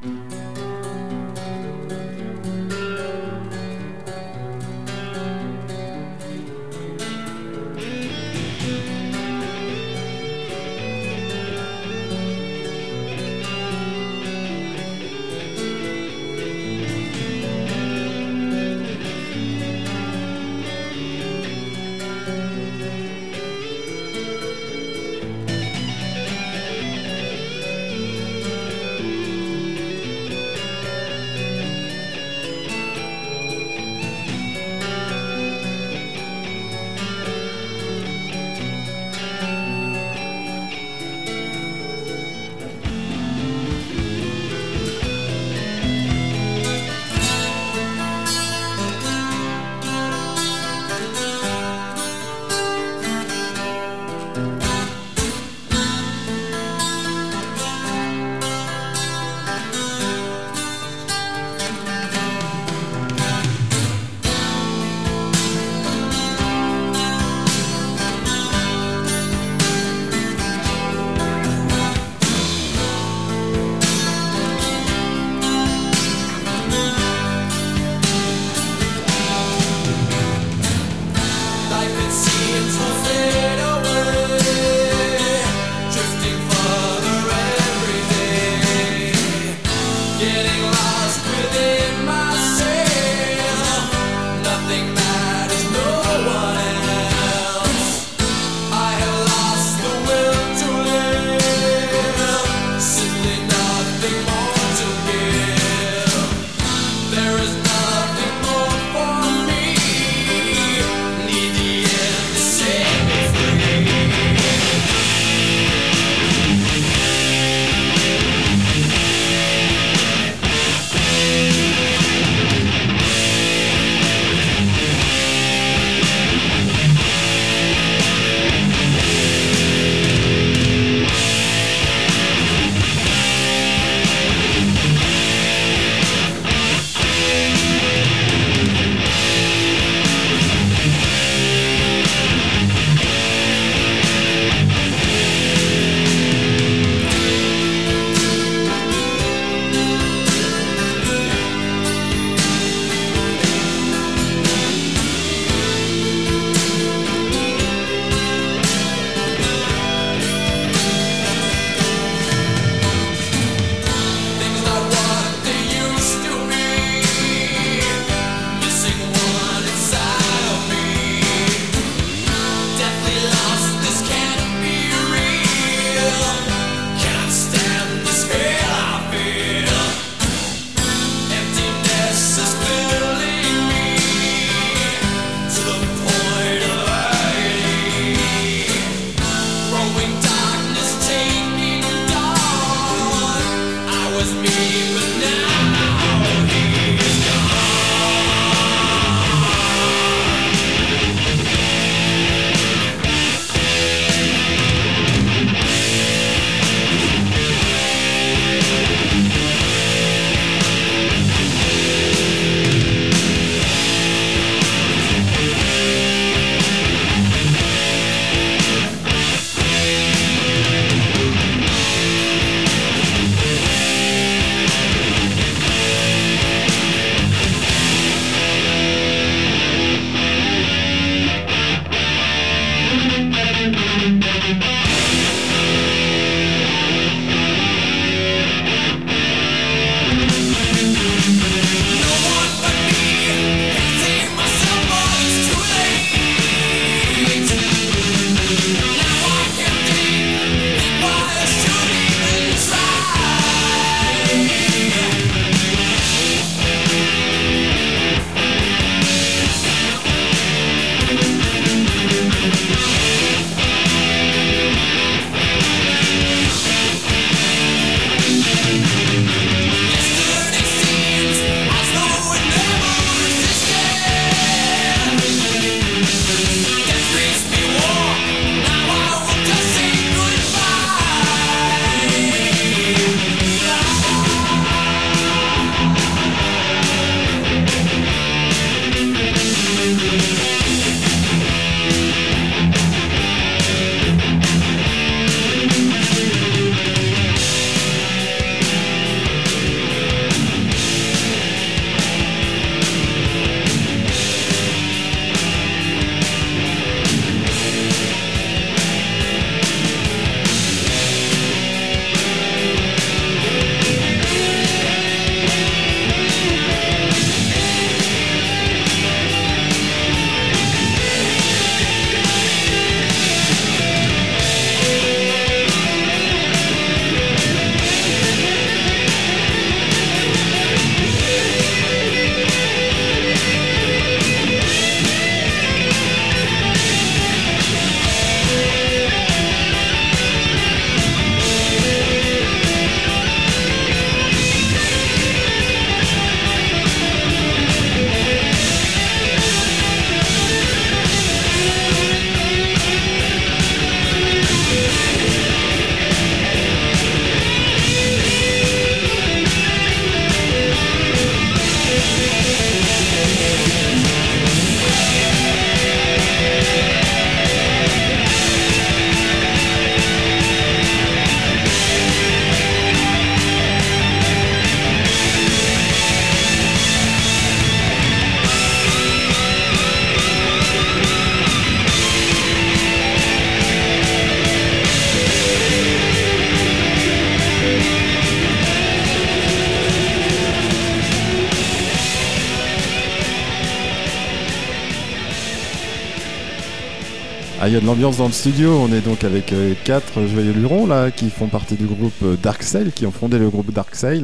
y a de l'ambiance dans le studio. On est donc avec euh, quatre joyeux lurons là qui font partie du groupe euh, Dark Sail, qui ont fondé le groupe Dark Sail.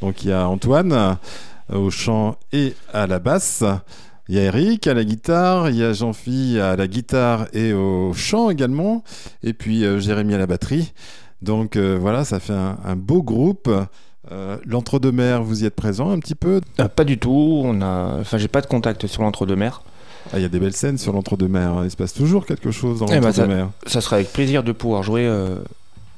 Donc il y a Antoine euh, au chant et à la basse. Il y a Eric à la guitare, il y a Jean-Phi à la guitare et au chant également, et puis Jérémy à la batterie. Donc voilà, ça fait un, beau groupe. L'entre-deux-mers, vous y êtes présent un petit peu? Pas du tout. On a, enfin, j'ai pas de contact sur l'entre-deux-mer. Ah, Il y a des belles scènes sur l'entre-deux-mers. Il se passe toujours quelque chose dans Eh ben, l'entre-deux-mers. Ça serait avec plaisir de pouvoir jouer euh,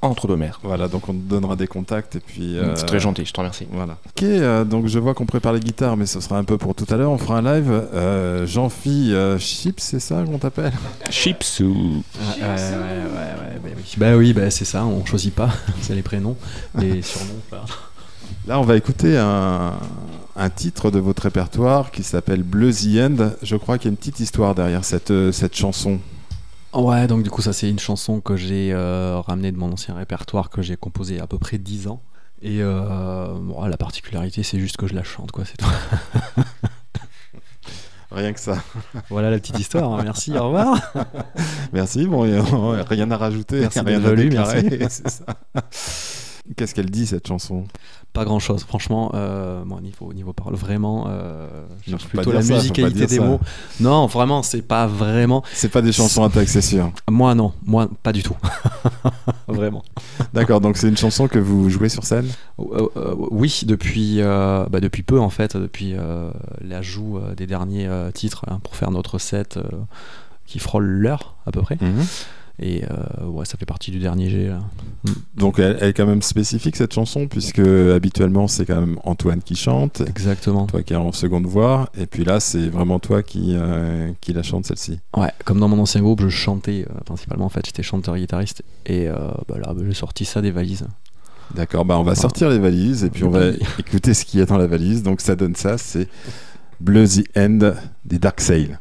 entre-deux-mers. Voilà, donc on te donnera des contacts et puis. euh, C'est très gentil, je te remercie. Voilà. Ok, euh, donc je vois qu'on prépare les guitares, mais ce sera un peu pour tout à l'heure. On fera un live. Euh, Jean-Phi euh, Chips, c'est ça qu'on t'appelle? Chips ou Ah, ouais, ouais, ouais, ouais, bah oui. Bah oui, bah c'est ça, on choisit pas, <laughs> c'est les prénoms, les surnoms. Là, on va écouter un, un titre de votre répertoire qui s'appelle Bleu The End. Je crois qu'il y a une petite histoire derrière cette, euh, cette chanson. Ouais, donc du coup, ça c'est une chanson que j'ai euh, ramenée de mon ancien répertoire que j'ai composé il y a à peu près 10 ans. Et euh, bon, la particularité, c'est juste que je la chante, quoi, c'est tout. <laughs> Rien que ça. voilà la petite histoire, hein. merci, au revoir. <laughs> Merci. Bon, <laughs> rien à rajouter, Merci rien à déclarer. ça. Qu'est-ce qu'elle dit cette chanson? Pas grand chose, franchement, euh, moi, niveau, niveau parole, vraiment, euh, je cherche plutôt la ça, musicalité des ça. mots. Non, vraiment, c'est pas vraiment. C'est pas des chansons à texte, c'est sûr. <laughs> Moi, non, moi, pas du tout. <laughs> vraiment. D'accord, donc c'est une chanson que vous jouez sur scène? Euh, euh, oui, depuis, bah, depuis peu en fait, depuis l'ajout des derniers titres hein, pour faire notre set qui frôle l'heure à peu près. Mhm. Et euh, ouais, ça fait partie du dernier G. Là. Donc elle, elle est quand même spécifique cette chanson, puisque habituellement c'est quand même Antoine qui chante, Exactement. toi qui es en seconde voix, et puis là c'est vraiment toi qui, euh, qui la chante celle-ci. Ouais, comme dans mon ancien groupe, je chantais euh, principalement en fait, j'étais chanteur-guitariste et bah, là j'ai sorti ça des valises. D'accord, bah on va sortir les valises et puis on va <laughs> écouter ce qu'il y a dans la valise. Donc ça donne ça, c'est Bleu The End des Dark Sail.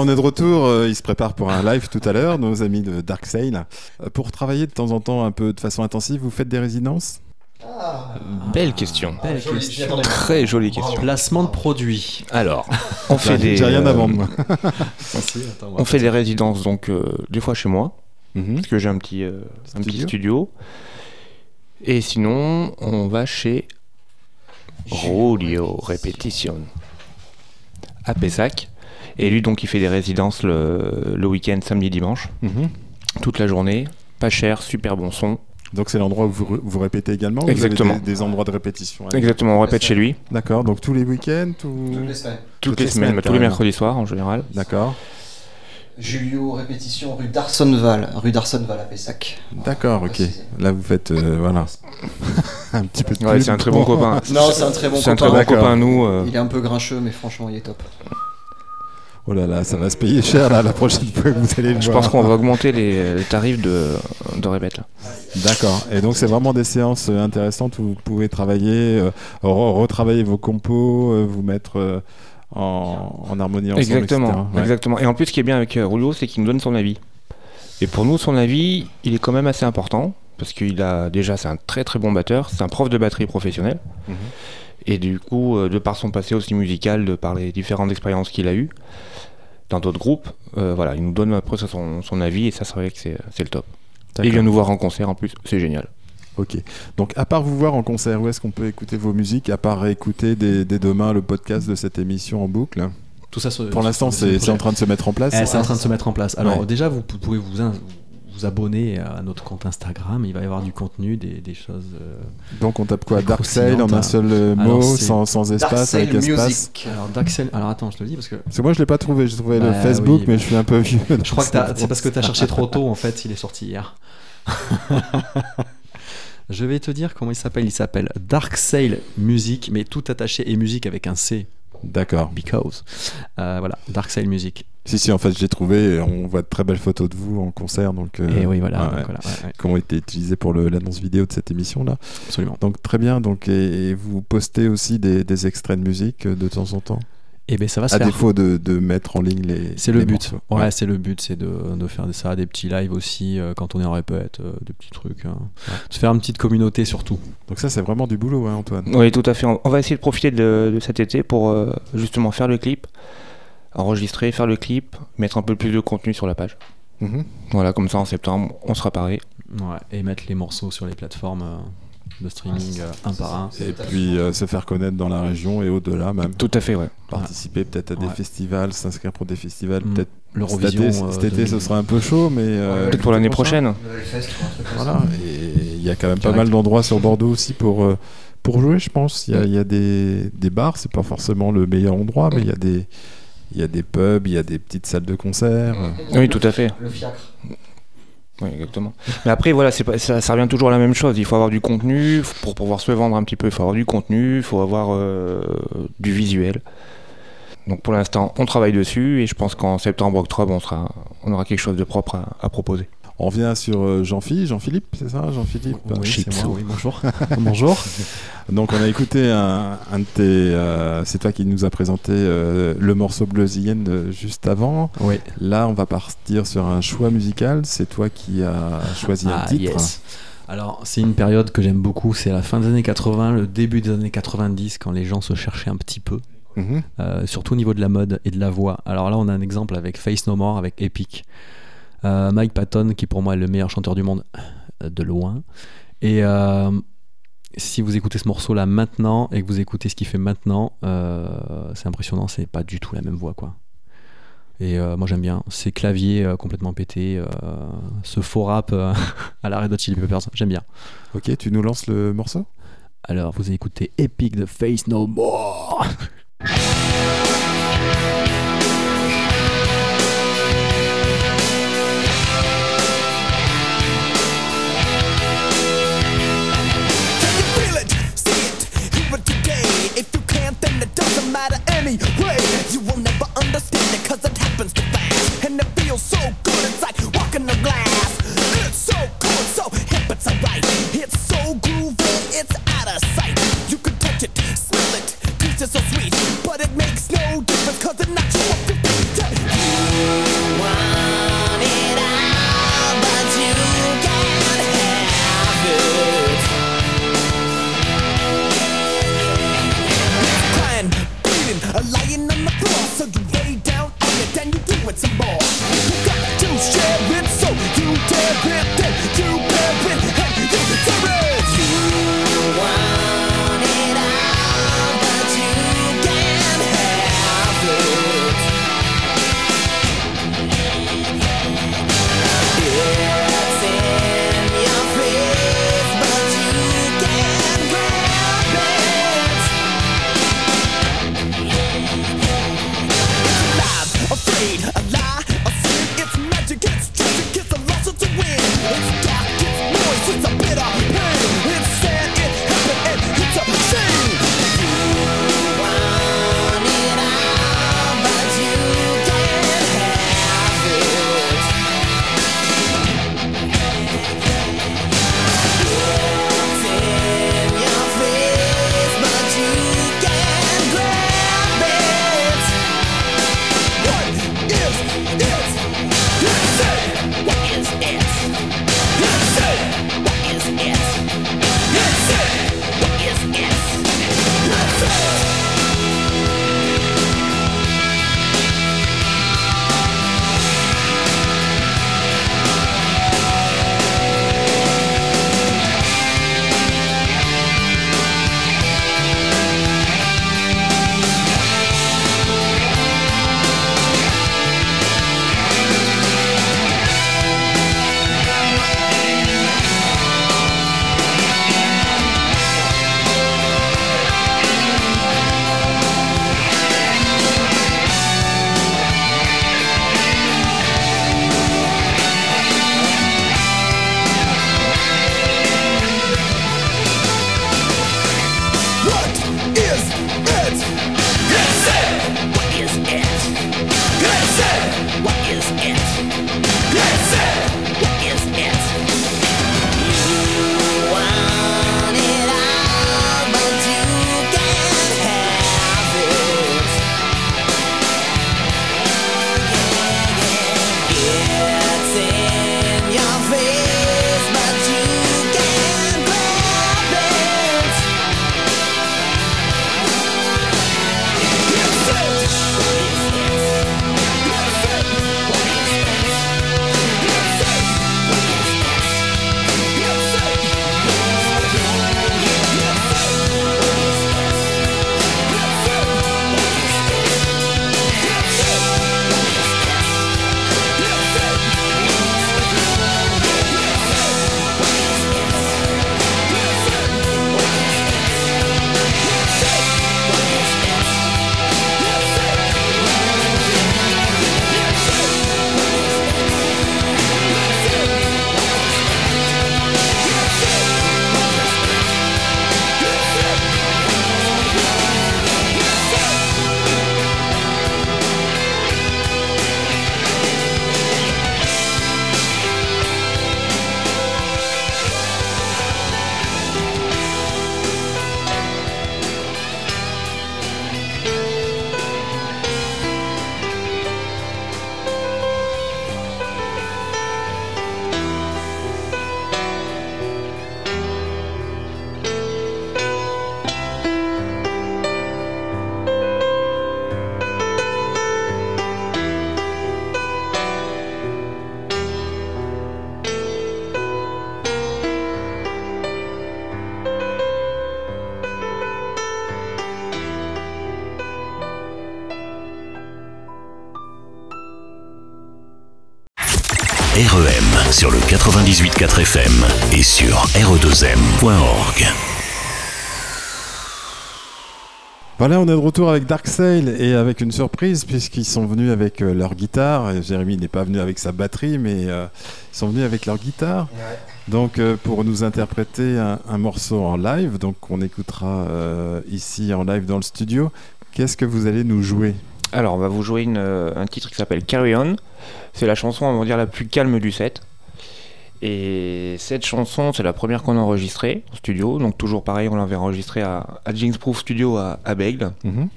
Ah, on est de retour. euh, Ils se préparent pour un live tout à l'heure, nos amis de Dark Sail. Euh, Pour travailler de temps en temps un peu de façon intensive, vous faites des résidences? Belle question. Belle question. Très jolie question. Placement de produits. Alors, on fait des. j'ai rien à euh, vendre, moi. <laughs> On fait des résidences donc euh, des fois chez moi, Mhm. parce que j'ai un petit, euh, un petit Studio. studio. Et sinon, on va chez Rolio Repetition à Pessac. Et lui, donc, il fait des résidences le, le week-end, samedi, dimanche, Mhm. toute la journée. Pas cher, super bon son. Donc c'est l'endroit où vous, vous répétez également Exactement. Vous avez des, des endroits de répétition hein Exactement, on répète chez lui D'accord, donc tous les week-ends ou... Toutes les semaines. toutes les semaines, tous les mercredis soirs en général. D'accord, Julio, répétition rue d'Arsonval, rue d'Arsonval à Pessac. d'accord, ok. Là vous faites, euh, voilà, <laughs> <laughs> un petit peu de Ouais, c'est un très bon copain. Non, c'est un très bon C'est un très copain. bon copain nous. euh, Il est un peu grincheux, mais franchement, il est top. Oh là là, ça va se payer cher là la prochaine fois que vous allez le Je voir. pense qu'on va augmenter les, les tarifs de, de là. D'accord. Et donc c'est vraiment des séances euh, intéressantes où vous pouvez travailler, euh, re- retravailler vos compos, euh, vous mettre euh, en, en harmonie ensemble, Exactement. Ouais. exactement. Et en plus, ce qui est bien avec Rouleau, c'est qu'il nous donne son avis. Et pour nous, son avis, il est quand même assez important parce qu'il a déjà, c'est un très très bon batteur, c'est un prof de batterie professionnel. Mhm. Et du coup, euh, de par son passé aussi musical, de par les différentes expériences qu'il a eues dans d'autres groupes, euh, voilà, il nous donne après ça, son, son avis et ça, c'est vrai que c'est c'est le top. Et il vient nous voir en concert en plus, c'est génial. Ok. Donc à part vous voir en concert, où est-ce qu'on peut écouter vos musiques À part écouter dès, dès demain le podcast de cette émission en boucle? Tout ça Pour l'instant, c'est en train de se mettre en place. Eh, c'est en train de se mettre en place. Alors Ouais. déjà, vous pou- pouvez vous, vous abonner à notre compte Instagram. Il va y avoir du contenu, des, des choses. euh, Donc on tape quoi? Dark Sail en un seul euh, mot, sans, sans espace, Dark avec Sail espace? Music. Alors Daxel. Alors attends, je te le dis parce que Parce que moi je l'ai pas trouvé, j'ai trouvé le Bah Facebook, oui, mais bah. je suis un peu vieux. <laughs> je crois que c'est parce que tu as cherché trop tôt. En fait, il est sorti hier. <laughs> Je vais te dire comment il s'appelle. Il s'appelle Dark Sail Music, mais tout attaché et musique avec un C. D'accord. Because. Euh, voilà, Dark Sail Music. Si, si, en fait, je l'ai trouvé. On voit de très belles photos de vous en concert. Donc, euh, et oui, voilà. ouais, donc ouais, voilà, ouais, ouais, qui ont été utilisées pour l'annonce vidéo de cette émission-là. absolument. Donc, très bien. Donc, et, et vous postez aussi des, des extraits de musique euh, de temps en temps? Et ben ça va se À faire. défaut de, de mettre en ligne les. C'est le but. morceaux. Ouais, c'est le but, c'est de, de faire ça, des petits lives aussi euh, quand on est en répète, euh, des petits trucs. hein. De faire une petite communauté surtout. Donc, ça, c'est vraiment du boulot, hein, Antoine. Oui, tout à fait. On on va essayer de profiter de, de cet été pour euh, justement faire le clip, enregistrer, faire le clip, mettre un peu plus de contenu sur la page. Mhm. Voilà, comme ça en septembre, on sera paré. Ouais, et mettre les morceaux sur les plateformes euh, de streaming euh, un par un. Et puis euh, se faire connaître dans la région et au-delà même. Tout à fait, ouais. Participer peut-être à des Ouais. festivals, s'inscrire pour des festivals. Mm. Peut-être L'Eurovision. cet été, euh, cet été, ce 2000. sera un peu chaud, mais. euh, Peut-être pour l'année prochaine. Voilà, et il y a quand même pas mal d'endroits sur Bordeaux aussi pour, euh, pour jouer, je pense. Il y a, il y a des, des bars, c'est pas forcément le meilleur endroit, mais il y a des, il y a des pubs, il y a des petites salles de concert. Oui, tout à fait. Le fiacre. Oui, exactement. Mais après, voilà, pas, ça, ça revient toujours à la même chose. Il faut avoir du contenu pour pouvoir se vendre un petit peu. Il faut avoir du contenu, il faut avoir euh, du visuel. Donc pour l'instant, on travaille dessus et je pense qu'en septembre, octobre, on, sera, on aura quelque chose de propre à, à proposer. On revient sur euh, Jean-Philippe, Jean-Philippe, c'est ça Jean-Philippe Oui, Chips. c'est moi, oui, bonjour. <laughs> bonjour. Donc on a écouté un, un de tes... euh, c'est toi qui nous a présenté euh, le morceau Bluesienne euh, juste avant. Oui. Là, on va partir sur un choix musical. C'est toi qui as choisi un Ah, titre. yes. Alors, c'est une période que j'aime beaucoup. C'est la fin des années 80, le début des années 90, quand les gens se cherchaient un petit peu, Mhm. euh, surtout au niveau de la mode et de la voix. Alors là, on a un exemple avec Face No More, avec Epic. Euh, Mike Patton, qui pour moi est le meilleur chanteur du monde, euh, de loin. Et euh, si vous écoutez ce morceau-là maintenant et que vous écoutez ce qu'il fait maintenant, euh, c'est impressionnant. C'est pas du tout la même voix, quoi. Et euh, moi j'aime bien ces claviers euh, complètement pétés, ce faux rap <laughs> à la Red Hot Chili Peppers, j'aime bien. Ok, tu nous lances le morceau? Alors vous écoutez Epic de Face No More. <laughs> anyway. You will never understand it cause it happens too fast. And it feels so good, it's like walking on glass. It's so cool, so hip, it's alright. It's so groovy, it's out of sight. Voilà, on est de retour avec Dark Sail et avec une surprise puisqu'ils sont venus avec euh, leur guitare. Jérémy n'est pas venu avec sa batterie, mais euh, ils sont venus avec leur guitare. Donc euh, pour nous interpréter un, un morceau en live, donc on écoutera euh, ici en live dans le studio. Qu'est-ce que vous allez nous jouer? Alors, on va vous jouer une, un titre qui s'appelle Carry On. C'est la chanson, on va dire, la plus calme du set. Et cette chanson, c'est la première qu'on a enregistrée en studio. Donc, toujours pareil, on l'avait enregistrée à, à Jinxproof Studio à, à Bègle. Mhm.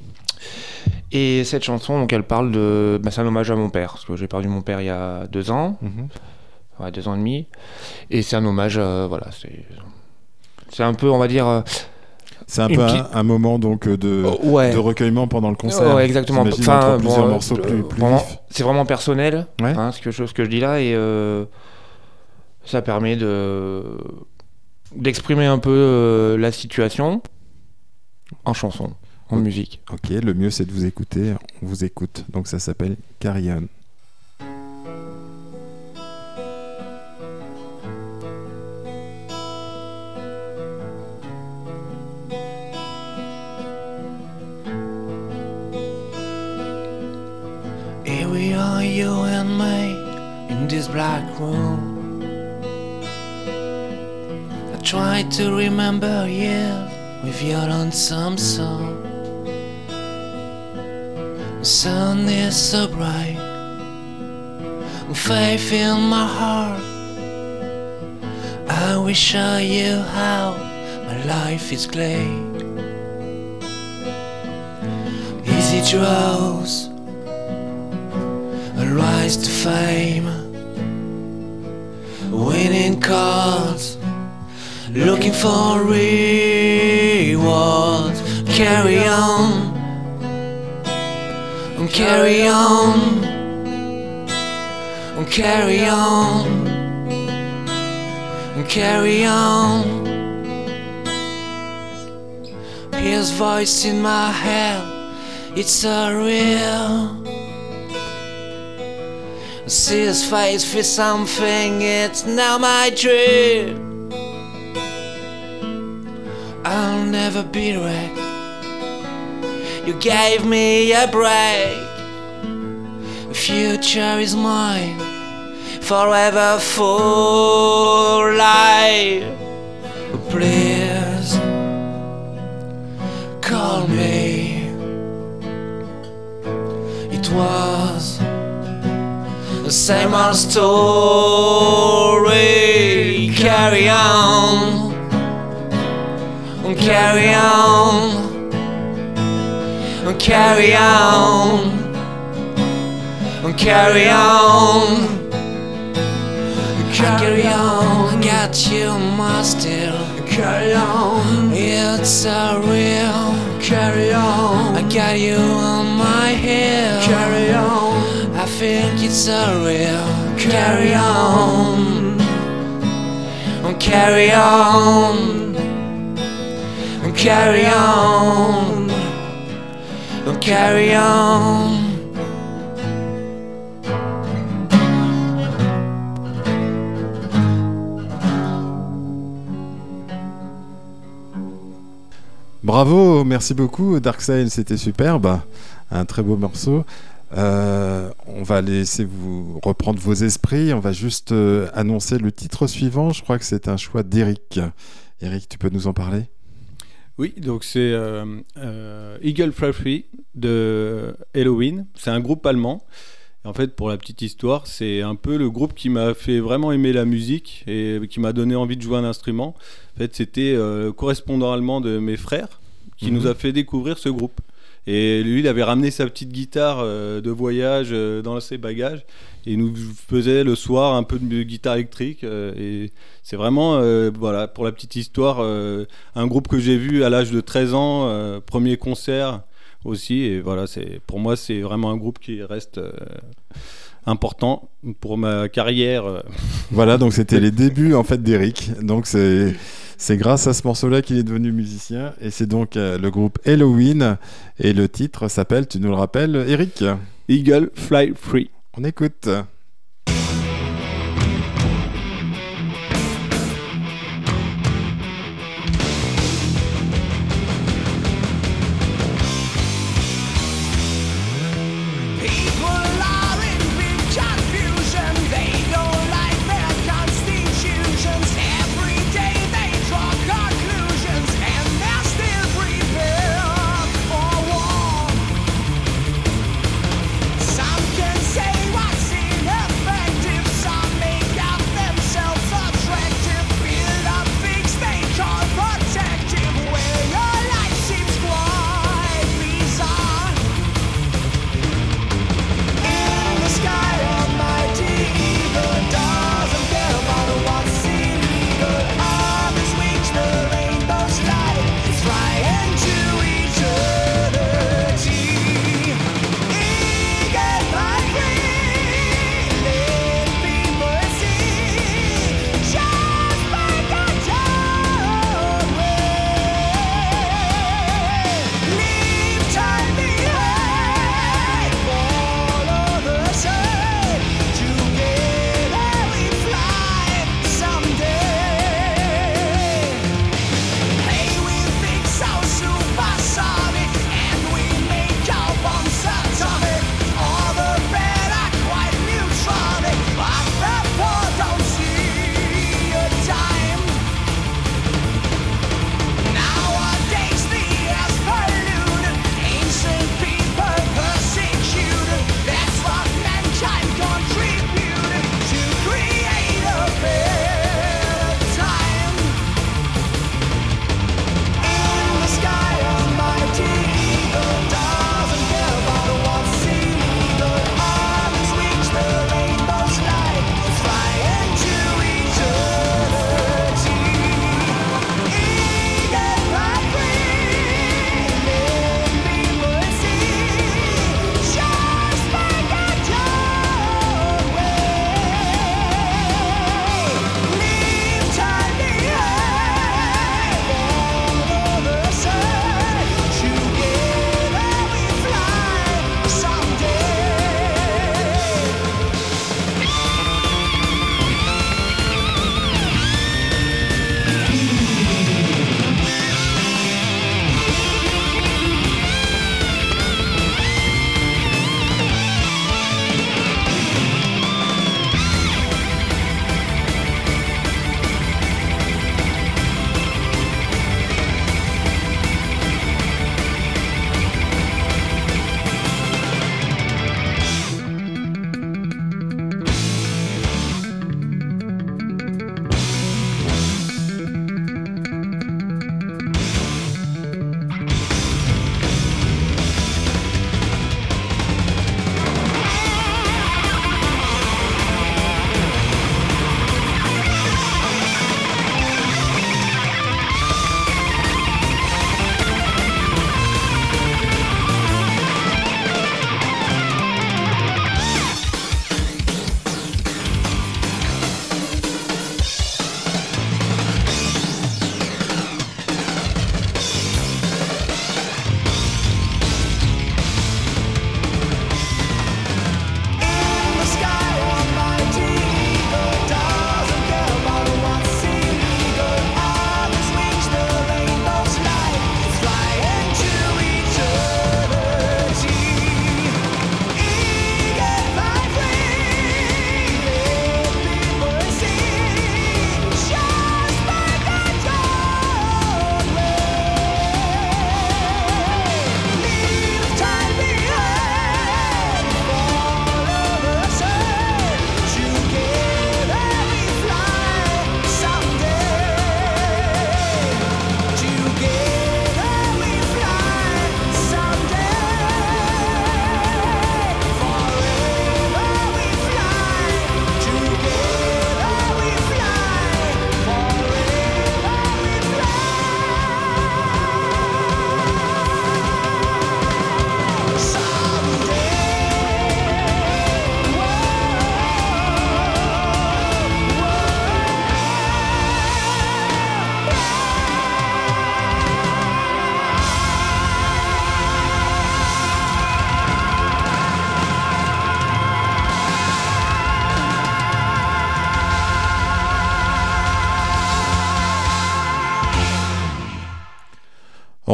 Et cette chanson, donc, elle parle de. bah, c'est un hommage à mon père, parce que j'ai perdu mon père il y a deux ans, Mhm. ouais, deux ans et demi. Et c'est un hommage, euh, voilà, c'est. C'est un peu, on va dire. euh, C'est un peu un, moment donc de, oh, ouais. de recueillement pendant le concert. Ouais, exactement. Enfin, plusieurs bon, morceaux euh, plus, plus. C'est vraiment personnel, Ouais. hein, ce, que je, ce que je dis là, et euh, ça permet de d'exprimer un peu euh, la situation en chanson, en musique. Ok, le mieux c'est de vous écouter. On vous écoute. Donc ça s'appelle Carry On. Here we are, you and me, in this black room. Try to remember you with your lonesome song. The sun is so bright, faith in my heart. I will show you how my life is great. Easy draws a rise to fame, winning cards, looking for rewards. Carry on, carry on, carry on, carry on. His voice in my head, it's so real. See his face for something, it's now my dream. I'll never be wrecked. You gave me a break. The future is mine, forever for life. Please call me. It was the same old story. Carry on, carry on, and carry on, and carry on. Carry on, I got you my still. Carry on, it's so real. Carry on, I got you on my hill. Carry on, I think it's so real. Carry on, carry on, carry on, carry on. Bravo, merci beaucoup Darkseid, c'était superbe, un très beau morceau. Euh, on va laisser vous reprendre vos esprits, on va juste euh, annoncer le titre suivant, je crois que c'est un choix d'Eric. Eric, tu peux nous en parler? Oui, donc c'est euh, euh, Eagle Fly Free de Halloween. C'est un groupe allemand. En fait, pour la petite histoire, c'est un peu le groupe qui m'a fait vraiment aimer la musique et qui m'a donné envie de jouer un instrument. En fait, c'était euh, le correspondant allemand de mes frères qui Mhm. nous a fait découvrir ce groupe. Et lui, il avait ramené sa petite guitare euh, de voyage euh, dans ses bagages et il nous faisait le soir un peu de guitare électrique. euh, et c'est vraiment, voilà, pour la petite histoire, un groupe que j'ai vu à l'âge de 13 ans, premier concert aussi. Et voilà, c'est pour moi, c'est vraiment un groupe qui reste important pour ma carrière. Voilà, donc c'était les débuts en fait d'Eric. Donc c'est c'est grâce à ce morceau-là qu'il est devenu musicien et c'est donc euh, le groupe Halloween et le titre s'appelle, tu nous le rappelles, Eric? Eagle Fly Free. On écoute.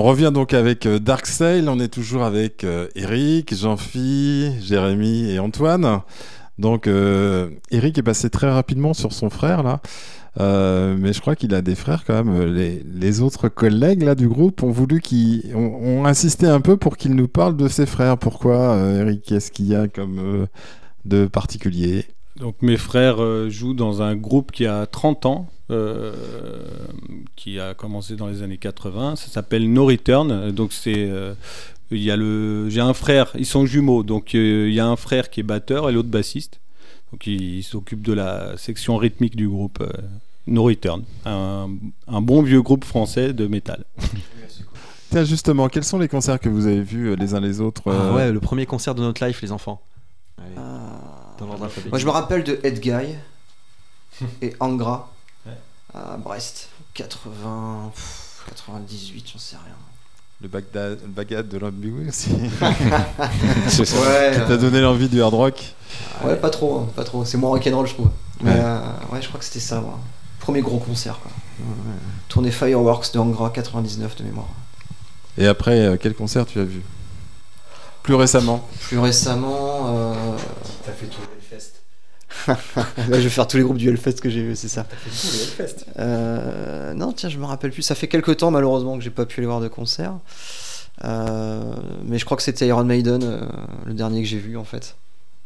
Revient donc avec euh, Dark Sail. On est toujours avec euh, Eric, Jean-Phi, Jérémy et Antoine. Donc, euh, Eric est passé très rapidement sur son frère là. Mais je crois qu'il a des frères quand même. Les, autres collègues là du groupe ont voulu qu'ils ont, insisté un peu pour qu'il nous parle de ses frères. Pourquoi, Eric? Qu'est-ce qu'il y a comme de particulier? Donc mes frères euh, jouent dans un groupe qui a 30 ans, euh, qui a commencé dans les années 80. Ça s'appelle No Return. Donc c'est euh, il y a le j'ai un frère, ils sont jumeaux. Donc euh, il y a un frère qui est batteur et l'autre bassiste. Donc il, il s'occupe de la section rythmique du groupe euh, No Return, un, un bon vieux groupe français de métal. <laughs> Tiens, justement, quels sont les concerts que vous avez vus les uns les autres Ah ouais, le premier concert de notre life, les enfants. Allez, dans l'ordre alphabétique. Moi, je me rappelle de Ed Guy <laughs> et Angra à Brest, 80, pff, 98, j'en sais rien. Le Bagdad, le Bagdad de l'Ambigu <laughs> aussi. C'est ça. Ouais, Qui t'a donné l'envie du hard rock ouais, pas trop, hein, pas trop. C'est moins rock'n'roll, je trouve. Mais Ouais. euh, ouais, je crois que c'était ça, moi. Premier gros concert, quoi. Tournée Fireworks de Angra 99 de mémoire. Et après, euh, quel concert tu as vu? Plus récemment Plus récemment, euh... T'as fait tout le Hellfest. <laughs> là, je vais faire tous les groupes du Hellfest que j'ai vu, c'est ça. T'as fait tout le Hellfest. Euh, non, tiens, je me rappelle plus. Ça fait quelques temps, malheureusement, que j'ai pas pu aller voir de concert. Euh, mais je crois que c'était Iron Maiden, euh, le dernier que j'ai vu, en fait.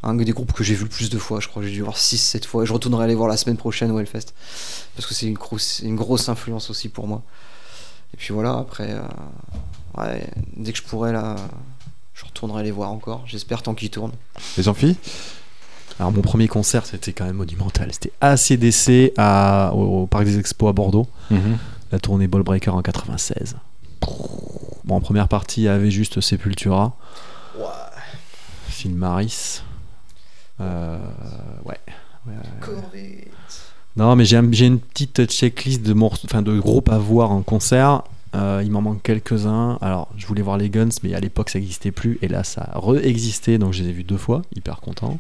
Un des groupes que j'ai vu le plus de fois, je crois que j'ai dû voir 6-7 fois. Et je retournerai aller voir la semaine prochaine au Hellfest. Parce que c'est une, grosse- une grosse influence aussi pour moi. Et puis voilà, après, ouais, dès que je pourrai, là, je retournerai les voir encore. J'espère tant qu'ils tournent. Et Jean-Phi Alors mon premier concert, c'était quand même monumental. C'était ACDC à, au, au Parc des Expos à Bordeaux. La tournée Ball Breaker en 96. Bon, en première partie, il y avait juste Sepultura. Phil Maris. Euh, ouais. Non, mais j'ai un- j'ai une petite checklist de, morceaux, enfin, de groupes à voir en concert. Euh, il m'en manque quelques-uns. Alors, je voulais voir les Guns, mais à l'époque, ça n'existait plus. Et là, ça a re-existé, donc je les ai vus deux fois. Hyper content.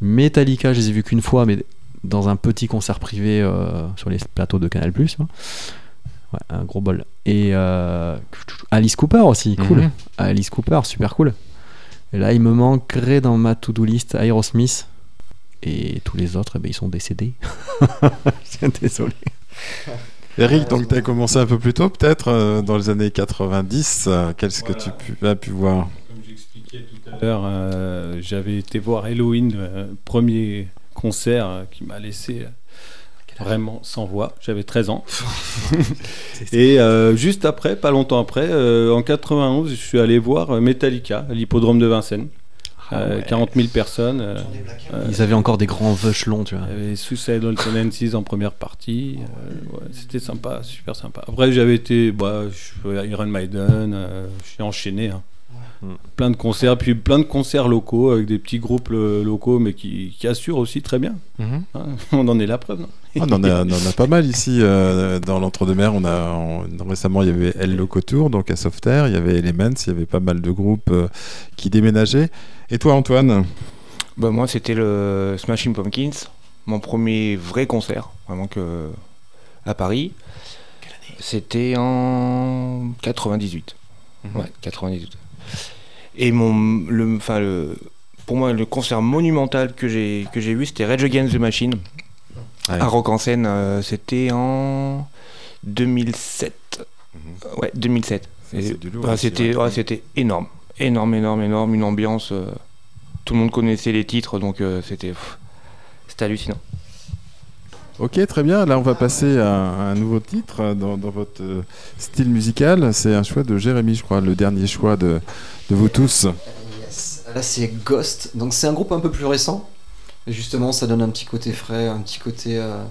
Metallica, je les ai vus qu'une fois, mais dans un petit concert privé euh, sur les plateaux de Canal+. hein. Ouais, un gros bol. Et euh, Alice Cooper aussi, cool. Mhm. Alice Cooper, super cool. Et là, il me manquerait dans ma to-do list Aerosmith. Et tous les autres, eh ben, ils sont décédés. <laughs> Désolé. <laughs> Eric, donc tu as commencé un peu plus tôt, peut-être, euh, dans les années 90. euh, Qu'est-ce que tu pu- as pu voir? Comme j'expliquais tout à l'heure, euh, j'avais été voir Halloween, premier concert qui m'a laissé vraiment sans voix. J'avais 13 ans. <laughs> Et euh, juste après, pas longtemps après, euh, en 91, je suis allé voir Metallica à l'hippodrome de Vincennes. Euh, ouais. 40 000 personnes. euh, euh, Ils avaient encore des grands vechelons, tu vois. il y avait Suicidal Tendencies en première partie. euh, ouais, C'était sympa, super sympa. Après, j'avais été bah, je- Iron Maiden, euh, j'ai enchaîné. hein. Plein de concerts, puis plein de concerts locaux avec des petits groupes euh, locaux, mais qui, qui assurent aussi très bien. hein. <laughs> On en est la preuve, non? Ah, on, en a, on en a pas mal ici euh, dans l'entre-deux-mer. On a on- récemment il y avait El Loco Tour, donc à Softair, il y avait Elements, il y avait pas mal de groupes euh, qui déménageaient. Et toi, Antoine Bah, moi, c'était le Smashing Pumpkins, mon premier vrai concert, vraiment que à Paris. C'était en 98. Ouais, 98. Et mon, le, enfin le, pour moi, le concert monumental que j'ai que j'ai vu, c'était Rage Against the Machine Ouais. à Rock en Seine. euh, c'était en 2007. Ouais, 2007. Ça, Et- c'est du lourd bah, aussi, c'était ouais. ouais, c'était énorme, énorme, énorme, énorme, une ambiance. euh, tout le monde connaissait les titres, donc euh, c'était c'était hallucinant. Ok, très bien. Là, on va passer à, un nouveau titre dans, dans votre euh, style musical. C'est un choix de Jérémy, je crois, le dernier choix de, de vous tous. Yes. Là, c'est Ghost. Donc, c'est un groupe un peu plus récent. Et justement, ça donne un petit côté frais, un petit côté euh,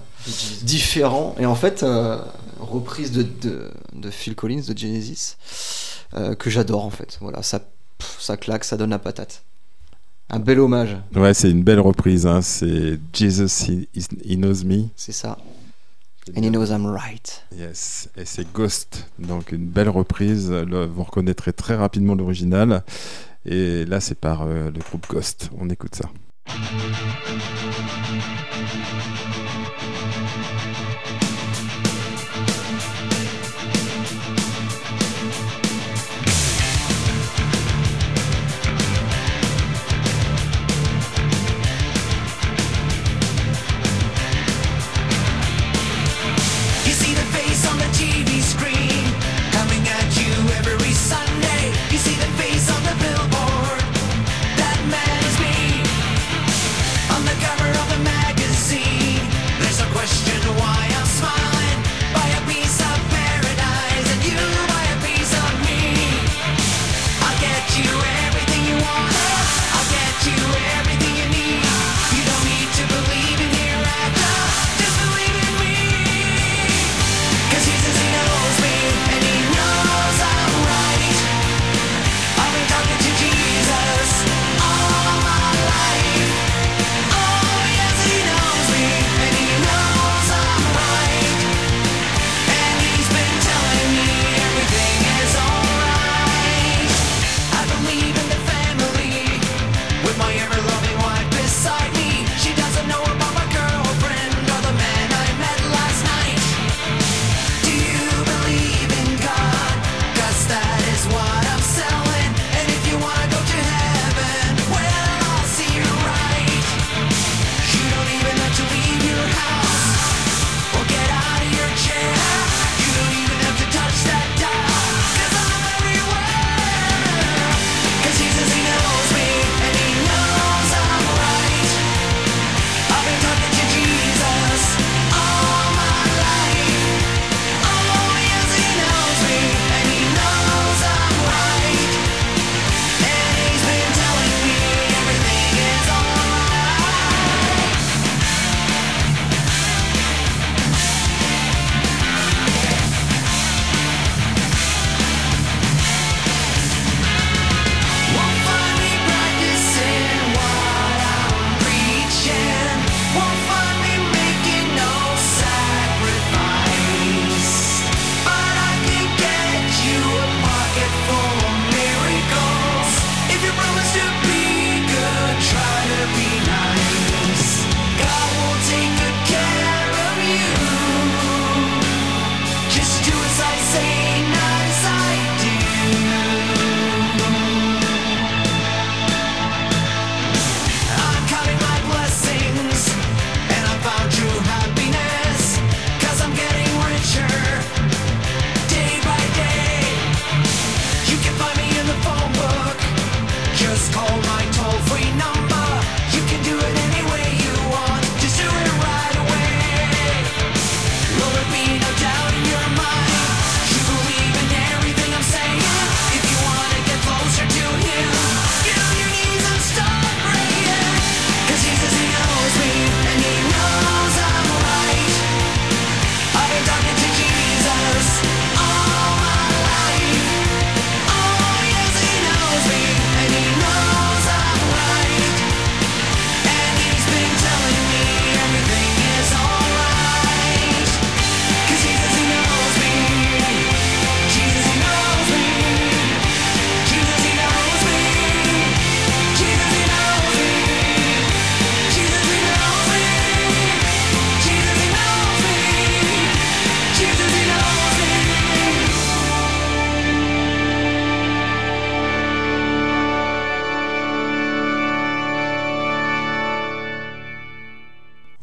différent. Et en fait, euh, reprise de, de, de Phil Collins, de Genesis, euh, que j'adore en fait. Voilà, ça, pff, ça claque, ça donne la patate. Un bel hommage, Ouais, c'est une belle reprise. hein. C'est Jesus, he, he Knows Me. c'est ça. And he knows I'm right. Yes, et c'est Ghost, donc une belle reprise. Le- vous reconnaîtrez très rapidement l'original. Et là, c'est par euh, le groupe Ghost. On écoute ça.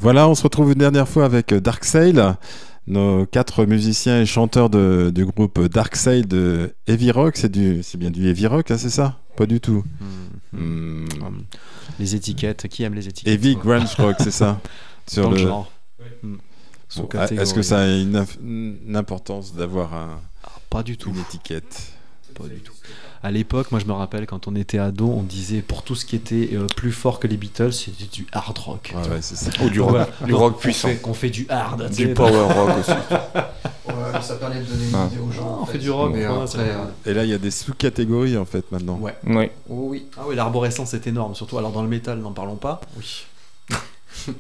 Voilà, on se retrouve une dernière fois avec euh, Dark Sail, nos quatre musiciens et chanteurs de- du groupe Dark Sail de Heavy Rock. C'est bien du Heavy Rock, hein, c'est ça? Pas du tout. Hmm. Les étiquettes, qui aime les étiquettes? Heavy Grunge Rock, c'est ça? <laughs> Dans le genre. Hmm. Bon, Sous-catégorie. Est-ce que ça a une, importance d'avoir un- Pas du tout. une étiquette? Pas du tout. À l'époque, moi je me rappelle quand on était ado, on disait pour tout ce qui était euh, plus fort que les Beatles, c'était du hard rock. Ouais, ouais, c'est ça. Ou du rock, voilà. du rock on puissant. fait- Qu'on fait du hard. Du power rock aussi. <laughs> Ouais, ça permet de donner une Ah. idée aux gens. on en fait du rock, Mais ouais, après, c'est- euh, Et là, il y a des sous-catégories en fait maintenant. Ouais. Oui. oh oui, Ah oui, l'arborescence est énorme, surtout alors dans le métal, n'en parlons pas. oui. <laughs>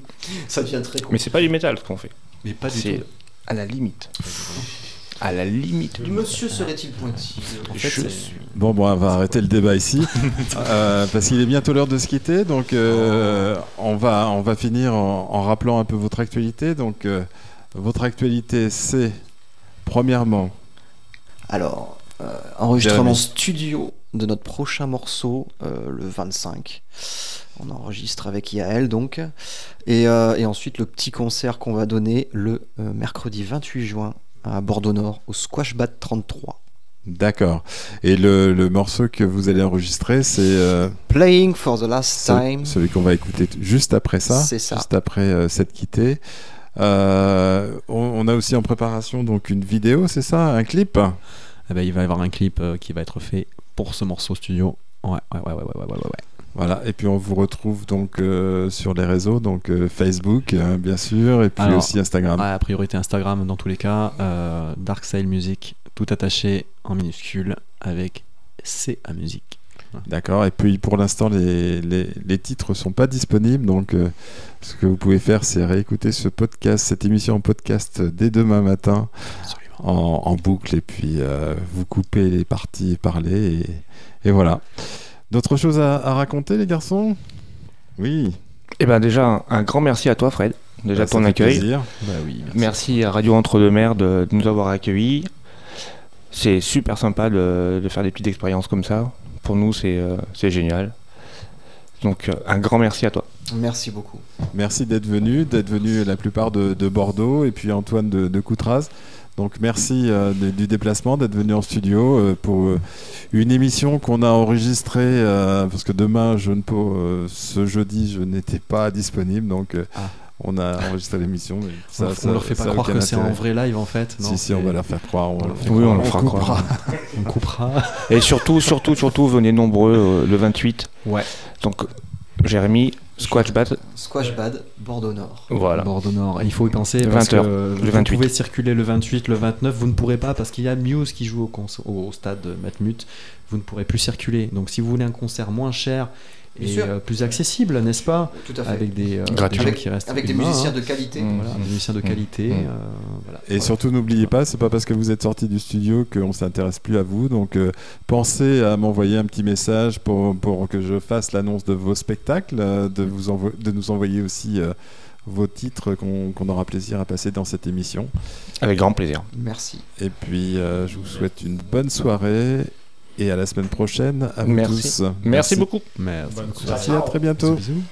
ça devient très con. Mais c'est pas du métal ce qu'on fait. Mais pas du C'est tout. à la limite. À la limite. Du monsieur serait-il pointu En fait, Je c'est- suis- Bon, bon, on va arrêter le débat ici, <laughs> euh, parce qu'il est bientôt l'heure de se quitter. Donc, euh, on, va, on va finir en, en rappelant un peu votre actualité. Donc, euh, votre actualité, c'est premièrement, Alors, euh, enregistrement studio de notre prochain morceau euh, le 25. On enregistre avec Yael donc. Et, euh, et ensuite le petit concert qu'on va donner le euh, mercredi 28 juin à Bordeaux Nord au Squash Bat 33. d'accord. Et le, le morceau que vous allez enregistrer, c'est euh, Playing for the last time. celui qu'on va écouter juste après ça, C'est ça. juste après euh, cette quittée. Euh, on, on a aussi en préparation donc une vidéo, c'est ça, un clip? Eh ben, il va y avoir un clip euh, qui va être fait pour ce morceau studio. Ouais, ouais, ouais, ouais, ouais, ouais, ouais, ouais. Voilà, et puis on vous retrouve donc euh, sur les réseaux, donc euh, Facebook euh, bien sûr, et puis Alors, aussi Instagram. A priorité Instagram dans tous les cas. Euh, Dark Sail Music, tout attaché en minuscule avec C à musique. D'accord, et puis pour l'instant les, les, les titres sont pas disponibles, donc ce que vous pouvez faire c'est réécouter ce podcast, cette émission en podcast dès demain matin en, en boucle, et puis vous coupez les parties et, et voilà. D'autres choses à, à raconter les garçons? Oui. Eh ben déjà, un, grand merci à toi Fred, déjà Bah, de ça ton fait accueil. plaisir. Bah oui, Merci à Radio Entre-deux-Mers de, de nous avoir accueillis. C'est super sympa de, de faire des petites expériences comme ça. Pour nous, c'est euh, c'est génial. Donc, euh, un grand merci à toi. Merci beaucoup. Merci d'être venu, d'être venu la plupart de, de Bordeaux et puis Antoine de, de Coutras. Donc merci euh, de- du déplacement, d'être venu en studio euh, pour euh, une émission qu'on a enregistrée euh, parce que demain, je ne peux, euh, ce jeudi, je n'étais pas disponible, donc euh, Ah. on a enregistré l'émission. mais On, ça- leur- ça- on leur fait pas ça croire que c'est intérêt. vrai live en fait. Non, si si, on va leur faire croire. on leur Oui, croire. on le fera coupera. croire. <laughs> On coupera. Et surtout, surtout, surtout, venez nombreux euh, le 28. Ouais. Donc, Jérémy, Squatch Bat, Squash Bad, Bordeaux Nord. voilà. Bordeaux Nord. Il faut y penser parce 20 que vous 28. pouvez circuler le 28, le 29. Vous ne pourrez pas parce qu'il y a Muse qui joue au, au stade Matmut. Vous ne pourrez plus circuler. Donc si vous voulez un concert moins cher et euh, plus accessible, n'est-ce pas Tout à fait. Avec des, euh, Gratuit. des gens avec, qui restent avec des humains, musiciens de qualité. Mm. Voilà, des musiciens de Mm. qualité. Mm. euh, voilà. Et Voilà. surtout, n'oubliez pas, c'est pas parce que vous êtes sorti du studio qu'on s'intéresse plus à vous. Donc, euh, pensez à m'envoyer un petit message pour, pour que je fasse l'annonce de vos spectacles, de, vous envo- de nous envoyer aussi euh, vos titres qu'on aura plaisir à passer dans cette émission. Avec grand plaisir. Merci. Et puis, euh, je vous souhaite une bonne soirée et à la semaine prochaine. À vous Merci. tous. Merci, beaucoup. Merci. À très bientôt. Bisous.